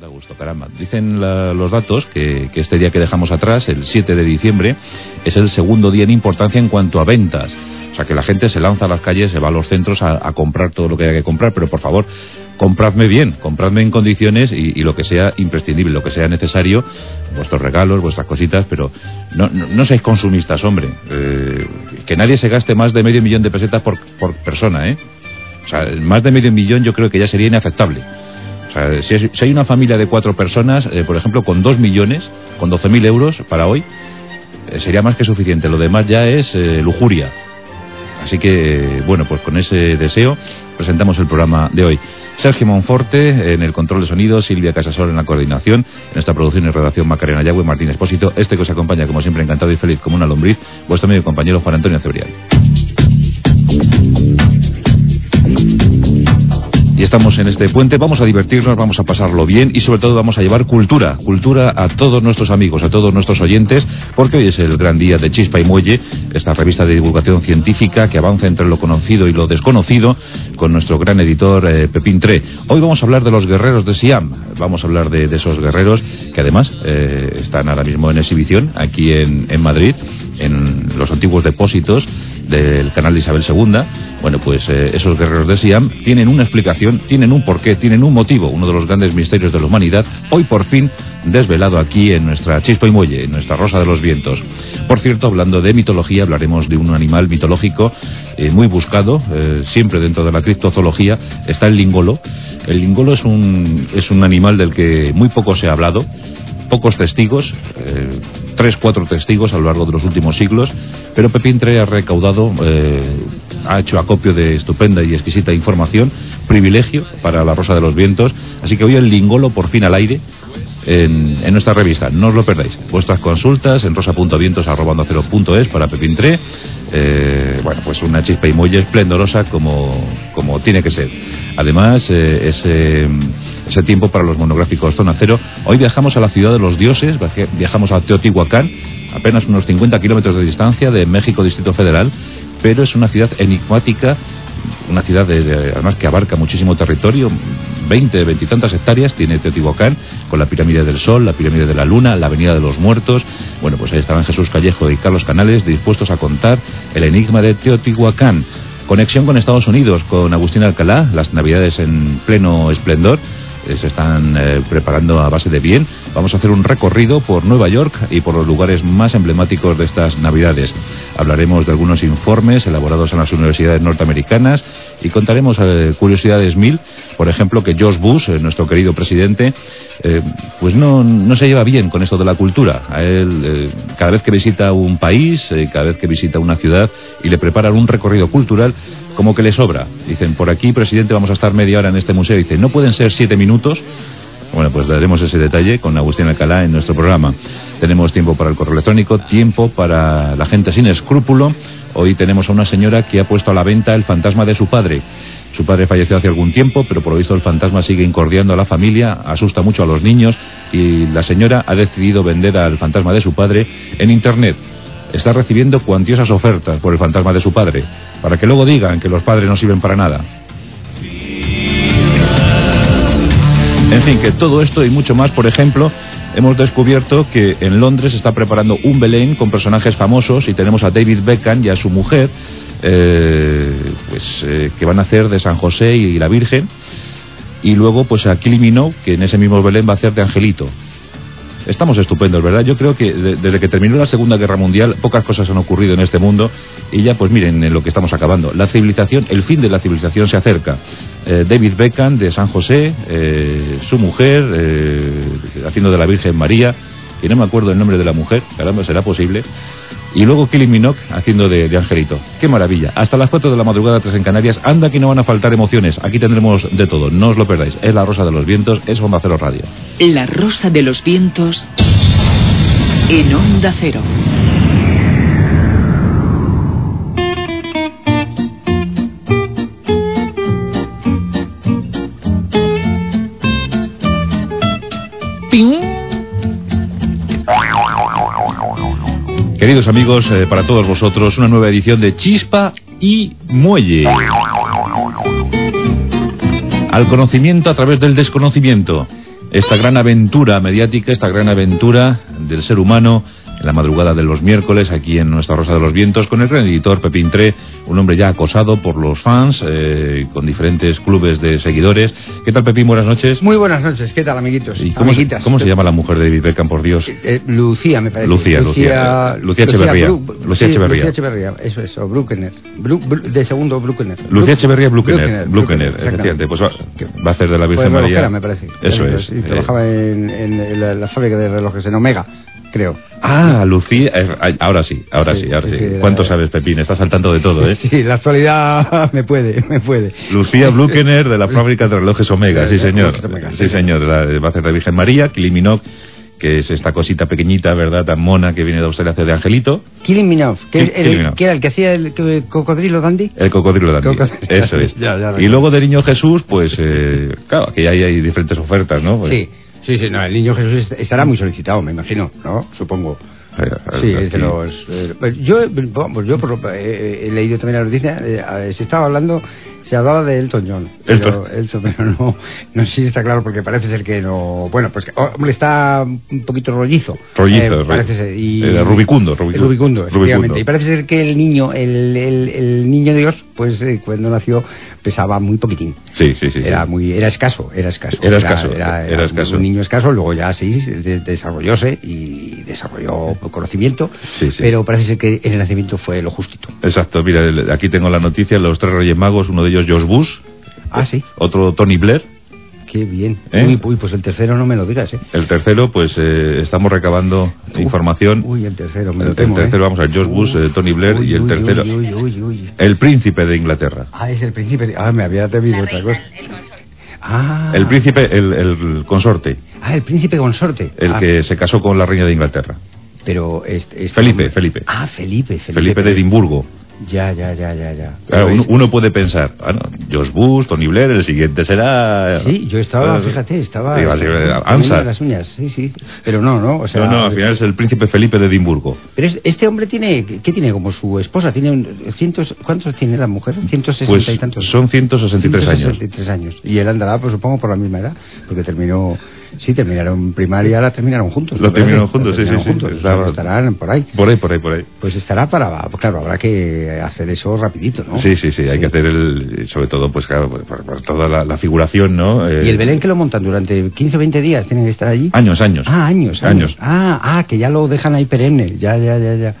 Da gusto, caramba. Dicen la, los datos que, este día que dejamos atrás, el 7 de diciembre, es el segundo día en importancia en cuanto a ventas. O sea, que la gente se lanza a las calles, se va a los centros a, comprar todo lo que haya que comprar, pero por favor, compradme bien, compradme en condiciones y, y, lo que sea imprescindible, lo que sea necesario, vuestros regalos, vuestras cositas, pero no, no, no seáis consumistas, hombre. Eh, que nadie se gaste más de medio millón de pesetas por, por persona, ¿eh? O sea, más de medio millón yo creo que ya sería inaceptable. Si, hay una familia de cuatro personas, eh, por ejemplo, con dos millones, con 12.000 euros para hoy, eh, sería más que suficiente. Lo demás ya es eh, lujuria. Así que, bueno, pues con ese deseo presentamos el programa de hoy. Sergio Monforte en el control de sonido, Silvia Casasol en la coordinación, en esta producción y redacción Macarena Yagüe, Martín Espósito, este que os acompaña como siempre encantado y feliz como una lombriz, vuestro medio compañero Juan Antonio Cebrián. Y estamos en este puente, vamos a divertirnos, vamos a pasarlo bien y sobre todo vamos a llevar cultura, cultura a todos nuestros amigos, a todos nuestros oyentes, porque hoy es el gran día de Chispa y Muelle, esta revista de divulgación científica que avanza entre lo conocido y lo desconocido, con nuestro gran editor eh, Pepín Tre. Hoy vamos a hablar de los guerreros de Siam, vamos a hablar de, esos guerreros que además eh, están ahora mismo en exhibición aquí en, en Madrid, en los antiguos depósitos del canal de Isabel II, bueno, pues eh, esos guerreros de Siam tienen una explicación, tienen un porqué, tienen un motivo, uno de los grandes misterios de la humanidad, hoy por fin desvelado aquí en nuestra Chispa y Muelle, en nuestra Rosa de los Vientos. Por cierto, hablando de mitología, hablaremos de un animal mitológico eh, muy buscado, eh, siempre dentro de la criptozoología, está el lingolo. El lingolo es un, es un animal del que muy poco se ha hablado, pocos testigos, eh, tres, cuatro testigos a lo largo de los últimos siglos, pero Pepín Tre ha recaudado, eh, ha hecho acopio de estupenda y exquisita información, privilegio para la Rosa de los Vientos, así que hoy el lingolo por fin al aire en, nuestra revista, no os lo perdáis. Vuestras consultas en rosa.vientos.es para Pepín Tre, eh, bueno, pues una chispa y muelle esplendorosa como, como tiene que ser. Además, eh, ese, ese tiempo para los monográficos Zona Cero. Hoy viajamos a la ciudad de los dioses, viajamos a Teotihuacán, apenas unos 50 kilómetros de distancia de México, Distrito Federal, pero es una ciudad enigmática, una ciudad de, de, además que abarca muchísimo territorio, 20, 20 y tantas hectáreas tiene Teotihuacán, con la pirámide del Sol, la pirámide de la Luna, la Avenida de los Muertos. Bueno, pues ahí estaban Jesús Callejo y Carlos Canales dispuestos a contar el enigma de Teotihuacán. Conexión con Estados Unidos, con Agustín Alcalá, las navidades en pleno esplendor se están eh, preparando a base de bien. Vamos a hacer un recorrido por Nueva York y por los lugares más emblemáticos de estas Navidades. Hablaremos de algunos informes elaborados en las universidades norteamericanas y contaremos eh, curiosidades mil. Por ejemplo, que George Bush, eh, nuestro querido presidente, pues no, no, se lleva bien con esto de la cultura. A él, cada vez que visita un país, cada vez que visita una ciudad y le preparan un recorrido cultural, como que le sobra. Dicen, por aquí, presidente, vamos a estar media hora en este museo. Dicen, no pueden ser siete minutos. Bueno, pues daremos ese detalle con Agustín Alcalá en nuestro programa. Tenemos tiempo para el correo electrónico, tiempo para la gente sin escrúpulo. Hoy tenemos a una señora que ha puesto a la venta el fantasma de su padre. Su padre falleció hace algún tiempo, pero por lo visto el fantasma sigue incordiando a la familia, asusta mucho a los niños y la señora ha decidido vender al fantasma de su padre en Internet. Está recibiendo cuantiosas ofertas por el fantasma de su padre, para que luego digan que los padres no sirven para nada. En fin, que todo esto y mucho más, por ejemplo, hemos descubierto que en Londres se está preparando un Belén con personajes famosos y tenemos a David Beckham y a su mujer, eh, pues eh, que van a hacer de San José y la Virgen, y luego pues a Kylie que en ese mismo Belén va a hacer de Angelito. Estamos estupendos, ¿verdad? Yo creo que de, desde que terminó la Segunda Guerra Mundial pocas cosas han ocurrido en este mundo y ya pues miren en lo que estamos acabando. La civilización, el fin de la civilización se acerca. Eh, David Beckham de San José, eh, su mujer, eh, haciendo de la Virgen María, que no me acuerdo el nombre de la mujer, caramba, será posible. Y luego Kylie Minogue haciendo de, de Angelito. ¡Qué maravilla! Hasta las 4 de la madrugada, 3 en Canarias. Anda que no van a faltar emociones. Aquí tendremos de todo. No os lo perdáis. Es La Rosa de los Vientos, es Onda Cero Radio. La Rosa de los Vientos en Onda Cero. Queridos amigos, eh, para todos vosotros, una nueva edición de Chispa y Muelle. Al conocimiento a través del desconocimiento. Esta gran aventura mediática, esta gran aventura del ser humano en la madrugada de los miércoles aquí en nuestra Rosa de los Vientos con el gran editor Pepín Tre, un hombre ya acosado por los fans, eh, con diferentes clubes de seguidores. ¿Qué tal Pepín? Buenas noches. Muy buenas noches, ¿qué tal amiguitos? ¿Y cómo, se, cómo se llama la mujer de David Beckham, por Dios? Eh, Lucía, me parece. Lucía, Lucía. Lucía Echeverría. Lucía Echeverría. Lucía Echeverría, eso es, o Bruckner. Bru, Bru, de segundo Bruckner. Lucía Echeverría Bruckner. Bruckner, efectivamente. Pues va, va, a hacer de la Virgen Fue María. me parece. Eso es. Y trabajaba en, en la, la fábrica de relojes en Omega creo. Ah, Lucía, eh, ahora sí, ahora sí, sí ahora sí. sí. ¿Cuánto sabes, Pepín? Estás saltando de todo, ¿eh? Sí, la actualidad me puede, me puede. Lucía Blukener de la fábrica de relojes Omega, sí señor. Sí señor, la, va a hacer de Virgen María, Kylie Minogue, que es esta cosita pequeñita, ¿verdad? Tan mona que viene de Australia hace de Angelito. Kylie Minogue, que, el, el, que era el que hacía el, el cocodrilo dandy. El cocodrilo dandy, cocodrilo. eso es. ya, ya, y luego de Niño Jesús, pues, eh, claro, que hay, hay diferentes ofertas, ¿no? Pues, sí. Sí, sí, no, el niño Jesús estará muy solicitado, me imagino, ¿no? Supongo. Sí, de los, eh, yo, vamos, yo por lo, eh, he leído también la noticia, eh, se estaba hablando, se hablaba de Elton John, pero, Elton, pero no, no sé si está claro porque parece ser que no, bueno, pues hombre está un poquito rollizo, rollizo, parece ser, y, rubicundo, rubicundo, rubicundo, efectivamente, y parece ser que el niño, el, el, el niño Dios, pues cuando nació pesaba muy poquitín, sí, sí, sí, era sí. muy, era escaso, era escaso, era escaso, era, era, era escaso. un niño escaso, luego ya sí desarrollóse y desarrolló conocimiento, sí, sí. pero parece ser que en el nacimiento fue lo justito. Exacto, mira, aquí tengo la noticia, los tres Reyes Magos, uno de ellos George Bush, ah, sí. otro Tony Blair. Qué bien. ¿Eh? Uy, uy, pues el tercero no me lo digas, ¿eh? El tercero, pues eh, estamos recabando Uf, información. Uy, el tercero, me lo el, temo, el tercero, ¿eh? vamos a ver, George Bush, Uf, eh, Tony Blair uy, y el uy, tercero, uy, uy, uy, el príncipe de Inglaterra. Ah, es el príncipe. De... Ah, me había temido otra cosa. Ah. El príncipe, el, el, consorte. Ah, el príncipe consorte. El ah. que se casó con la reina de Inglaterra. Pero este, este Felipe, hombre... Felipe. Ah, Felipe, Felipe. Felipe de Edimburgo. Ya, ya, ya, ya, ya. Claro, uno, uno, puede pensar, bueno, Josh Bush, Tony Blair, el siguiente será... Sí, yo estaba, fíjate, estaba... Iba a ser, Ansa. las uñas, sí, sí. Pero no, no, o sea... No, no, al final es el príncipe Felipe de Edimburgo. Pero es, este hombre tiene, ¿qué tiene como su esposa? ¿Tiene un, cientos, ¿Cuántos tiene la mujer? ¿160 pues y tantos? son 163, 163 años. años. Y él andará, pues supongo, por la misma edad, porque terminó... Sí, terminaron primaria, la terminaron juntos. Lo terminaron juntos, terminaron sí, sí, juntos, sí. Que estarán por ahí. Por ahí, por ahí, por ahí. Pues estará para, pues claro, habrá que hacer eso rapidito, ¿no? Sí, sí, sí, hay sí. que hacer el, sobre todo, pues claro, por, por toda la, la, figuración, ¿no? Eh, ¿Y el Belén que lo montan durante 15 o 20 días? ¿Tienen que estar allí? Años, años. Ah, años, años. años. Ah, ah, que ya lo dejan ahí perenne, ya, ya, ya, ya.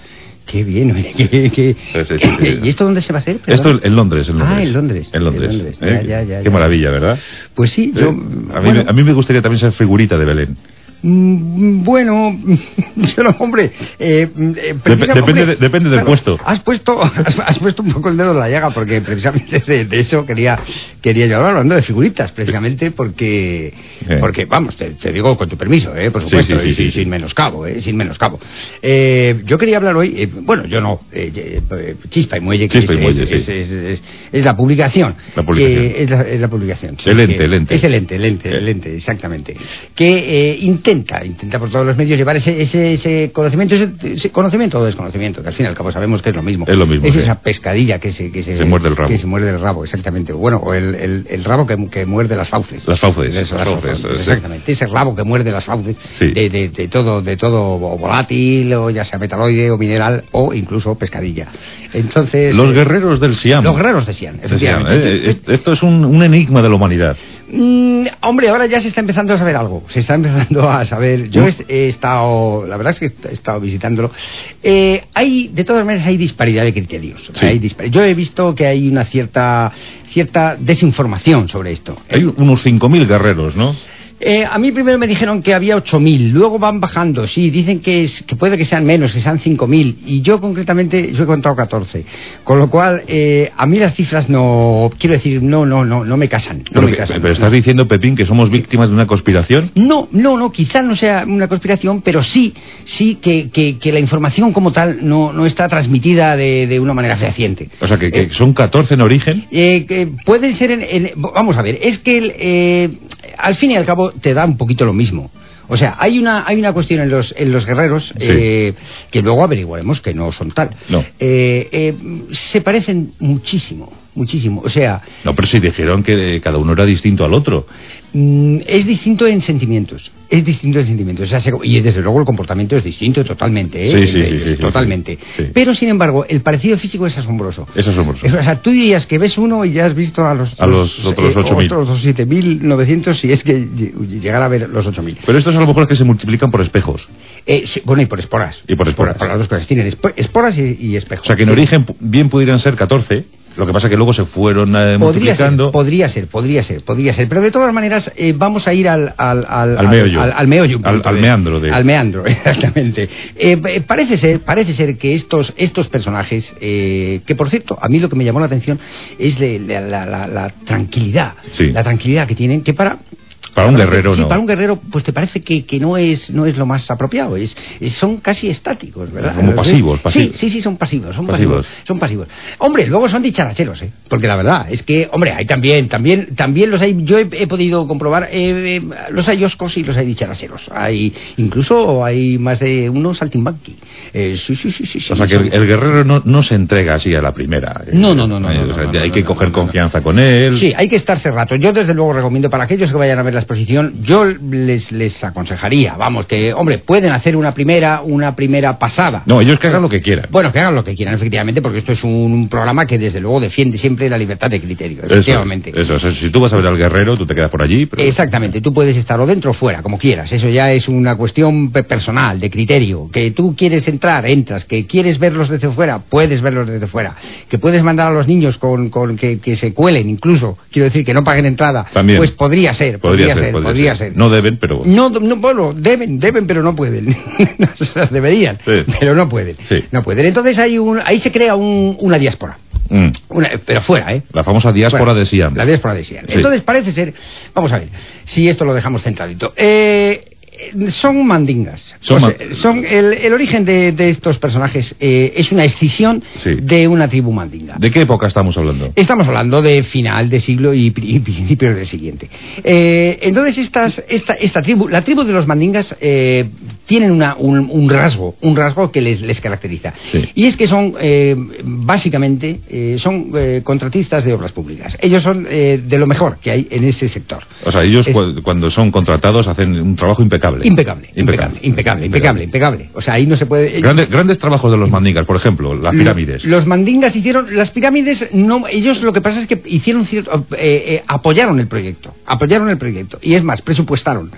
Qué bien, oye, qué, qué, sí, sí, sí, ¿Y esto dónde se va a hacer? Esto en Londres, en Londres. Ah, en Londres. En Londres. En Londres. ¿Eh? Ya, ya, ya, qué maravilla, ¿verdad? Pues sí, yo... Eh, a, mí, bueno. a, mí, me gustaría también ser figurita de Belén. Mm, bueno, pero hombre, eh, Dep depende, hombre, de, depende del claro, puesto. Has puesto, has, has, puesto un poco el dedo en la llaga porque precisamente de, de eso quería quería yo hablar hablando de figuritas, precisamente porque Eh. porque vamos, te, te, digo con tu permiso, eh, por supuesto, sí, sí, sí, y, sin menoscabo, eh, sin menoscabo. Eh, yo quería hablar hoy, eh, bueno, yo no, eh, Chispa y Muelle, que Chispa es, y Muelle, es, la publicación, la publicación. Eh, es, la, es la publicación, el ente, el ente, es el ente, el ente, el ente, exactamente, que eh, intenta, intenta por todos los medios llevar ese, ese, ese conocimiento, ese, ese, conocimiento o desconocimiento, que al fin y al cabo sabemos que es lo mismo. Es lo mismo. Es sí. esa pescadilla que se, que se, se, muerde el rabo. Que se muerde el rabo, exactamente. Bueno, o el, el, el rabo que, que, muerde las fauces. Las fauces. Las, las fauces, fauces exactamente. Ese rabo que muerde las fauces sí. de, de, de, todo, de todo volátil, o ya sea metaloide o mineral, o incluso pescadilla. Entonces. Los guerreros del Siam. Los guerreros de Siam, efectivamente. Siam, eh, esto es un, un enigma de la humanidad. Mm, hombre, ahora ya se está empezando a saber algo. Se está empezando a saber. Yo he, he estado, la verdad es que he estado visitándolo. Eh, hay, de todas maneras, hay disparidad de criterios. Sí. Hay dispar Yo he visto que hay una cierta, cierta desinformación sobre esto. Hay unos 5.000 guerreros, ¿no? Eh, a mí primero me dijeron que había 8.000, luego van bajando, sí, dicen que, es, que puede que sean menos, que sean 5.000, y yo concretamente, yo he contado 14. Con lo cual, eh, a mí las cifras no, quiero decir, no, no, no, no me casan. No pero, me casan, pero estás diciendo, Pepín, que somos víctimas de una conspiración. No, no, no, quizás no sea una conspiración, pero sí, sí que, que, que la información como tal no, no está transmitida de, de una manera fehaciente. O sea, que, que Eh, son 14 en origen. eh, que pueden ser en, en- vamos a ver es que el, al fin y al cabo te da un poquito lo mismo o sea hay una hay una cuestión en los en los guerreros Sí. eh, que luego averiguaremos que no son tal No. Eh, eh, se parecen muchísimo muchísimo o sea No, pero si dijeron que cada uno era distinto al otro. mm, es distinto en sentimientos es distinto en sentimientos o sea, se- y desde luego el comportamiento es distinto totalmente ¿eh? Sí, sí, sí, es sí, sí, totalmente sí. pero sin embargo el parecido físico es asombroso Es asombroso. o sea, tú dirías que ves uno y ya has visto a los, A los otros 8.000. otros 7.900 si es que ll- llegara a ver los 8.000. Pero estos a lo mejor es que se multiplican por espejos. Eh, bueno, y por esporas. Y por esporas. Por, las dos cosas. Tienen espo- esporas y, y espejos. O sea, que en origen bien pudieran ser 14. Lo que pasa que luego se fueron eh, Podría ser, multiplicando. podría ser, podría ser, podría ser. Pero de todas maneras, eh, vamos a ir al... Al, al, Al meollo. Al, meollo Al- de- meandro de- Al meandro, exactamente. Eh, eh, parece, ser, parece ser que estos, estos personajes, eh, que por cierto, a mí lo que me llamó la atención es la- la tranquilidad. Sí. La tranquilidad que tienen, que para... Para un guerrero, sí, no. para un guerrero, pues te parece que, que no es no es lo más apropiado. Es, es- son casi estáticos, ¿verdad? Como pasivos, pasivos. Sí, sí, sí, son pasivos, son Pasivos. pasivos. Son pasivos. Hombre, luego son dicharacheros, ¿eh? Porque la verdad es que, hombre, hay también, también, también los hay. Yo he, he podido comprobar, eh, eh, los hay oscos y los hay dicharacheros. Hay, incluso hay más de unos saltimbanqui. Eh, sí, sí, sí, sí. sí, O sea, que son- el, guerrero no, no se entrega así a la primera. No, no, no, no, no, o sea, no, no, hay que coger confianza con él. Sí, hay que estarse rato. Yo desde luego recomiendo para aquellos que vayan a ver la exposición, yo les, les aconsejaría, vamos, que, hombre, pueden hacer una primera, una primera pasada. No, ellos que hagan lo que quieran. Bueno, que hagan lo que quieran, efectivamente, porque esto es un, un programa que desde luego defiende siempre la libertad de criterio, Eso, efectivamente. eso, si tú vas a ver al guerrero, tú te quedas por allí. Pero... Exactamente, tú puedes estar o dentro o fuera, como quieras. Eso ya es una cuestión pe- personal, de criterio. Que tú quieres entrar, entras. Que quieres verlos desde fuera, puedes verlos desde fuera. Que puedes mandar a los niños con, con que, que se cuelen, incluso. Quiero decir, que no paguen entrada. También. Pues podría ser, podría, ser, podría ser. No deben, pero. No, no, bueno, deben, deben, pero no pueden. Deberían, Sí. pero no pueden. Sí. No pueden. Entonces hay un, ahí se crea un- una diáspora. Mm. Una- pero fuera, ¿eh? La famosa diáspora de Siam. La diáspora de Siam. Sí. Entonces parece ser, vamos a ver, si esto lo dejamos centradito. Eh, son mandingas. Son O ma- sea, son el, el origen de, de estos personajes eh, es una escisión Sí. de una tribu mandinga. ¿De qué época estamos hablando? Estamos hablando de final de siglo y, y principios del siguiente. Eh, entonces, estas, esta, esta tribu, la tribu de los mandingas, eh, tienen una- un, un rasgo, un rasgo que les, les caracteriza. Sí. Y es que son, eh, básicamente, eh, son eh, contratistas de obras públicas. Ellos son eh, de lo mejor que hay en ese sector. O sea, ellos Es- cu- cuando son contratados hacen un trabajo impecable. Impecable, impecable, impecable, impecable, impecable. O sea, ahí no se puede. Grandes, grandes trabajos de los mandingas, por ejemplo, las pirámides. Lo- Los mandingas hicieron las pirámides. No, ellos lo que pasa es que hicieron cierto, eh, eh, apoyaron el proyecto, apoyaron el proyecto y es más presupuestaron,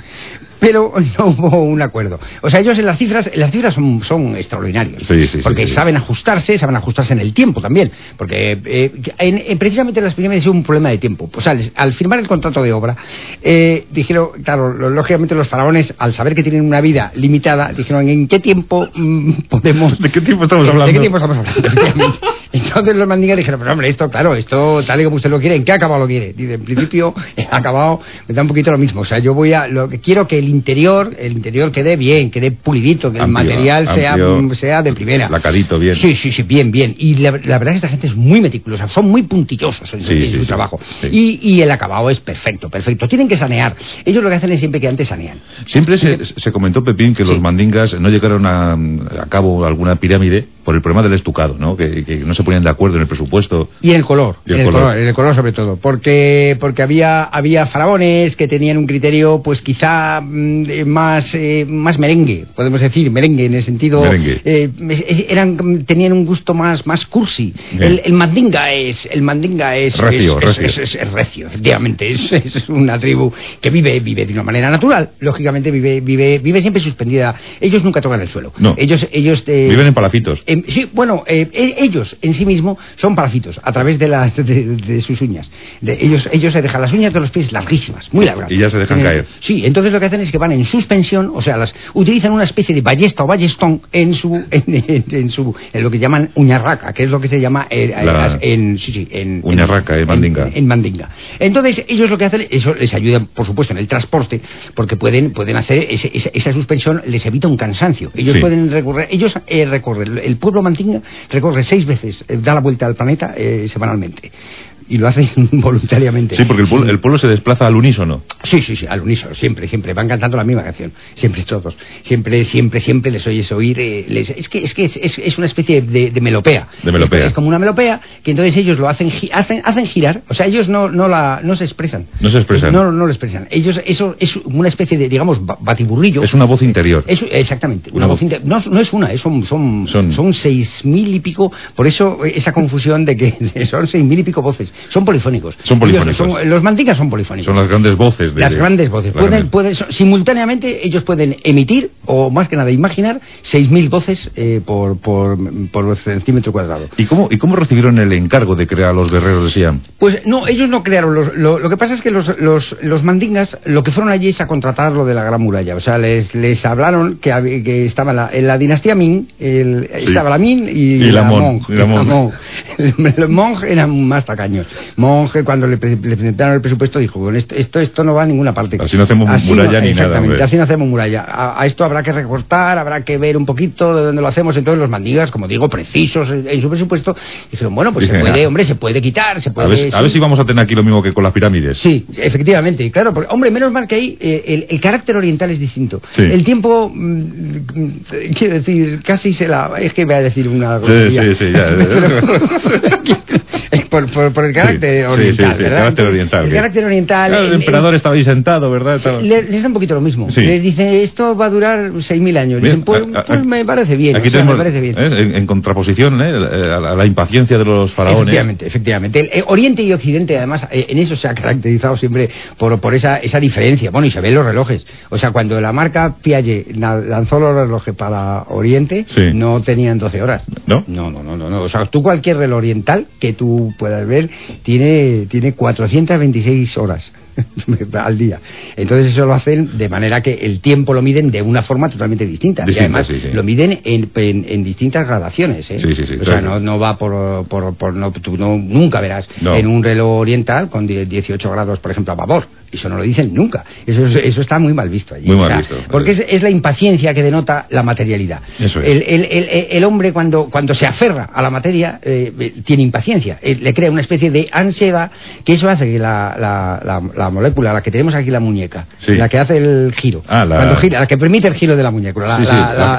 pero no hubo un acuerdo. O sea, ellos en las cifras, las cifras son, son extraordinarias, Sí, sí, porque sí. saben ajustarse, saben ajustarse en el tiempo también, porque eh, en- en- precisamente en las pirámides hubo un problema de tiempo. O sea, les- al firmar el contrato de obra, eh, dijeron, claro, lo- lógicamente los faraones, al saber que tienen una vida limitada, dijeron, ¿en qué tiempo mm, podemos ¿De qué tiempo estamos ¿De- hablando? ¿De qué tiempo estamos hablando? Efectivamente. Entonces los mandingas dijeron, pero hombre, esto, claro, esto tal y como usted lo quiere, ¿en qué acabado lo quiere? Dice, en principio, acabado me da un poquito lo mismo. O sea, yo voy a, lo que quiero que el interior, el interior quede bien, quede pulidito, que el material sea, amplio, sea de primera. lacadito, bien. Sí, sí, sí, bien, bien. Y la, la verdad es que esta gente es muy meticulosa, son muy puntillosos en, Sí, en sí, su sí, trabajo. Y, y el acabado es perfecto, perfecto. Tienen que sanear. Ellos lo que hacen es siempre que antes sanean. Siempre se, se comentó, Pepín, que los mandingas no llegaron a, a cabo alguna pirámide por el problema del estucado, ¿no? Que, que no se ponían de acuerdo en el presupuesto. Y en el color, Y el el color. color, el color sobre todo, porque porque había había faraones que tenían un criterio pues quizá mm, más eh, más merengue, podemos decir merengue en el sentido Merengue. eh, eran tenían un gusto más más cursi. Bien. El, el mandinga es el mandinga es Recio, es, recio. es- es- recio, efectivamente, es, es una tribu que vive vive de una manera natural, lógicamente vive vive vive siempre suspendida. Ellos nunca tocan el suelo. No. Ellos ellos eh, Viven en palafitos. en Em, sí, bueno, eh, e, ellos en sí mismos son parásitos a través de, las, de, sus uñas. ellos, ellos se dejan las uñas de los pies larguísimas, muy largas. Y ya se dejan caer. Sí, entonces lo que hacen es que van en suspensión, o sea, las utilizan una especie de ballesta o ballestón en su, en, su, en lo que llaman uñarraca, que es lo que se llama eh, en, sí, sí, en, uñarraca, en, mandinga. En, mandinga. Entonces ellos lo que hacen, eso les ayuda, por supuesto, en el transporte, porque pueden, pueden hacer esa, suspensión, les evita un cansancio. Ellos pueden recorrer, ellos eh, recorren, el pueblo mandinga recorre seis veces, eh, da la vuelta al planeta semanalmente y lo hacen voluntariamente. Sí, porque el pueblo, se desplaza al unísono. Sí, sí, sí, al unísono, siempre, siempre. Van cantando la misma canción, siempre todos. Siempre, siempre, siempre les oyes oír. Eh, es que, es, que es, es, una especie de, de melopea. De melopea. Es, como una melopea que entonces ellos lo hacen, hacen, hacen girar. O sea, ellos no, no, la, no se expresan. No se expresan. No, no lo expresan. Ellos, eso es una especie de, digamos, batiburrillo. Es una voz interior. exactamente. Una, voz, interior. No, no, es una, son, son, son, son seis mil y pico. Por eso esa confusión de que son seis mil y pico voces. Son polifónicos. Son polifónicos. los mandingas son polifónicos. Son las grandes voces. De, las grandes voces. Pueden, pueden, simultáneamente ellos pueden emitir, o más que nada imaginar, 6.000 voces eh, por, por, por centímetro cuadrado. ¿Y cómo, ¿Y cómo recibieron el encargo de crear los guerreros de Siam? Pues no, ellos no crearon. Los, lo, que pasa es que los, los, los, mandingas lo que fueron allí es a contratar lo de la Gran Muralla. O sea, les, les hablaron que, que estaba la, en la dinastía Ming, estaba la Ming y, la, Mon. La Mon. los Mong eran más tacaños monje cuando le, presentaron el presupuesto dijo, esto, esto, no va a ninguna parte. Así no hacemos muralla ni nada. Exactamente, así no hacemos muralla. A, esto habrá que recortar, habrá que ver un poquito de dónde lo hacemos. Entonces los mandigas, como digo, precisos en, su presupuesto, dijeron, bueno, pues se puede, hombre, se puede quitar, se puede... A ver, si vamos a tener aquí lo mismo que con las pirámides. Sí, efectivamente, claro, porque, hombre, menos mal que ahí eh, el, carácter oriental es distinto. El tiempo, mm, quiero decir, casi se la... Es que voy a decir una... Sí, sí, sí, ya. por, por, el carácter oriental. Sí, sí, el carácter oriental. El carácter oriental. el emperador estaba ahí sentado, ¿verdad? Les da un poquito lo mismo. Les dice, esto va a durar 6.000 años. Dicen, pues, pues me parece bien. Aquí tenemos, me parece bien. ¿eh? En, contraposición ¿eh? a, la, impaciencia de los faraones. Efectivamente, efectivamente. El, Oriente y Occidente, además, eh, en eso se ha caracterizado siempre por, por esa, esa diferencia. Bueno, y se ven los relojes. O sea, cuando la marca Piaget lanzó los relojes para Oriente, no tenían 12 horas. ¿No? No, no, no, no. O sea, tú cualquier reloj oriental que tú puedas ver tiene, tiene 426 horas. al día. Entonces eso lo hacen de manera que el tiempo lo miden de una forma totalmente distinta. y además lo miden en, en, distintas gradaciones. ¿eh? o sea, no, no va por... por, por no, tú no, nunca verás en un reloj oriental con 18 grados, por ejemplo, a vapor. Eso no lo dicen nunca. Eso, eso está muy mal visto allí. Muy mal visto. Porque es, es, la impaciencia que denota la materialidad. Eso es. el, el, el, hombre cuando, cuando se aferra a la materia eh, tiene impaciencia. Eh, le crea una especie de ansiedad que eso hace que la, la, la, molécula, la que tenemos aquí la muñeca, la que hace el giro, ah, la... Cuando gira, la que permite el giro de la muñeca,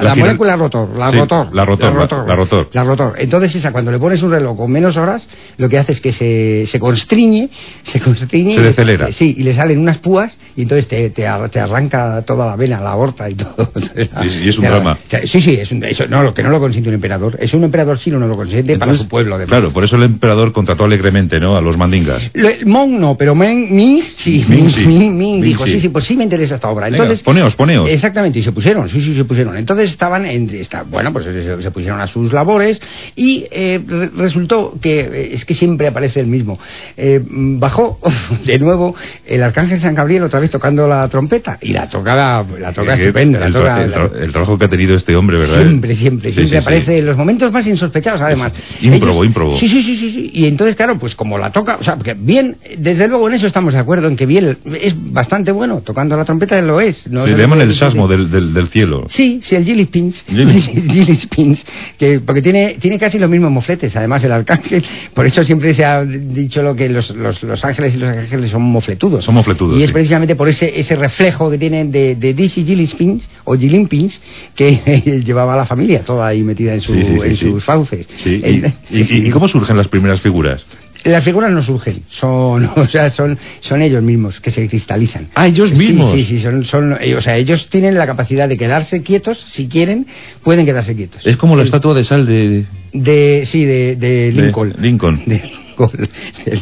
la, molécula rotor, la rotor, la rotor, la rotor, la rotor. Entonces esa, cuando le pones un reloj con menos horas, lo que hace es que se, se constriñe, se constriñe, se decelera. sí, y salen unas púas y entonces te, te, arranca toda la vena, la aorta y todo. y, es un drama. Sí, sí, es un, eso, no, lo que no lo consiente un emperador. Es un emperador sí no lo consiente para su pueblo. Claro, por eso el emperador contrató alegremente, ¿no? A los mandingas. Mon no, pero Men, Mi, sí, Min, sí. Mi, dijo, sí. sí, pues sí me interesa esta obra. Entonces, poneos, poneos. Exactamente, y se pusieron, sí, sí, se pusieron. Entonces estaban, en, está, bueno, pues se, pusieron a sus labores y eh, resultó que eh, es que siempre aparece el mismo. Eh, bajó de nuevo el arcángel San Gabriel otra vez tocando la trompeta y la toca, la, toca estupendo. el, trabajo que ha tenido este hombre, ¿verdad? Siempre, siempre, siempre aparece en los momentos más insospechados, además. Ímprobo, ímprobo. Sí, sí, sí, sí, Y entonces, claro, pues como la toca, o sea, porque bien, desde luego en eso estamos de acuerdo, en que bien es bastante bueno, tocando la trompeta lo es. No le llaman el sasmo del, del, cielo. Sí, sí, el Gilly Spins. Gilly Spins, que, porque tiene, tiene casi los mismos mofletes, además el arcángel, por eso siempre se ha dicho lo que los, los, los ángeles y los ángeles son mofletudos. Son mofletudos. Y es precisamente por ese, ese reflejo que tienen de, de Dizzy Gillispins o Gillimpins que llevaba a la familia toda ahí metida en, su, en sus fauces. ¿Y, cómo surgen las primeras figuras? Las figuras no surgen, son, o sea, son, son ellos mismos que se cristalizan. Ah, ellos mismos. Sí, sí, son, son, eh, o sea, ellos tienen la capacidad de quedarse quietos, si quieren, pueden quedarse quietos. Es como la estatua de sal de, De, sí, de, de Lincoln. Lincoln. De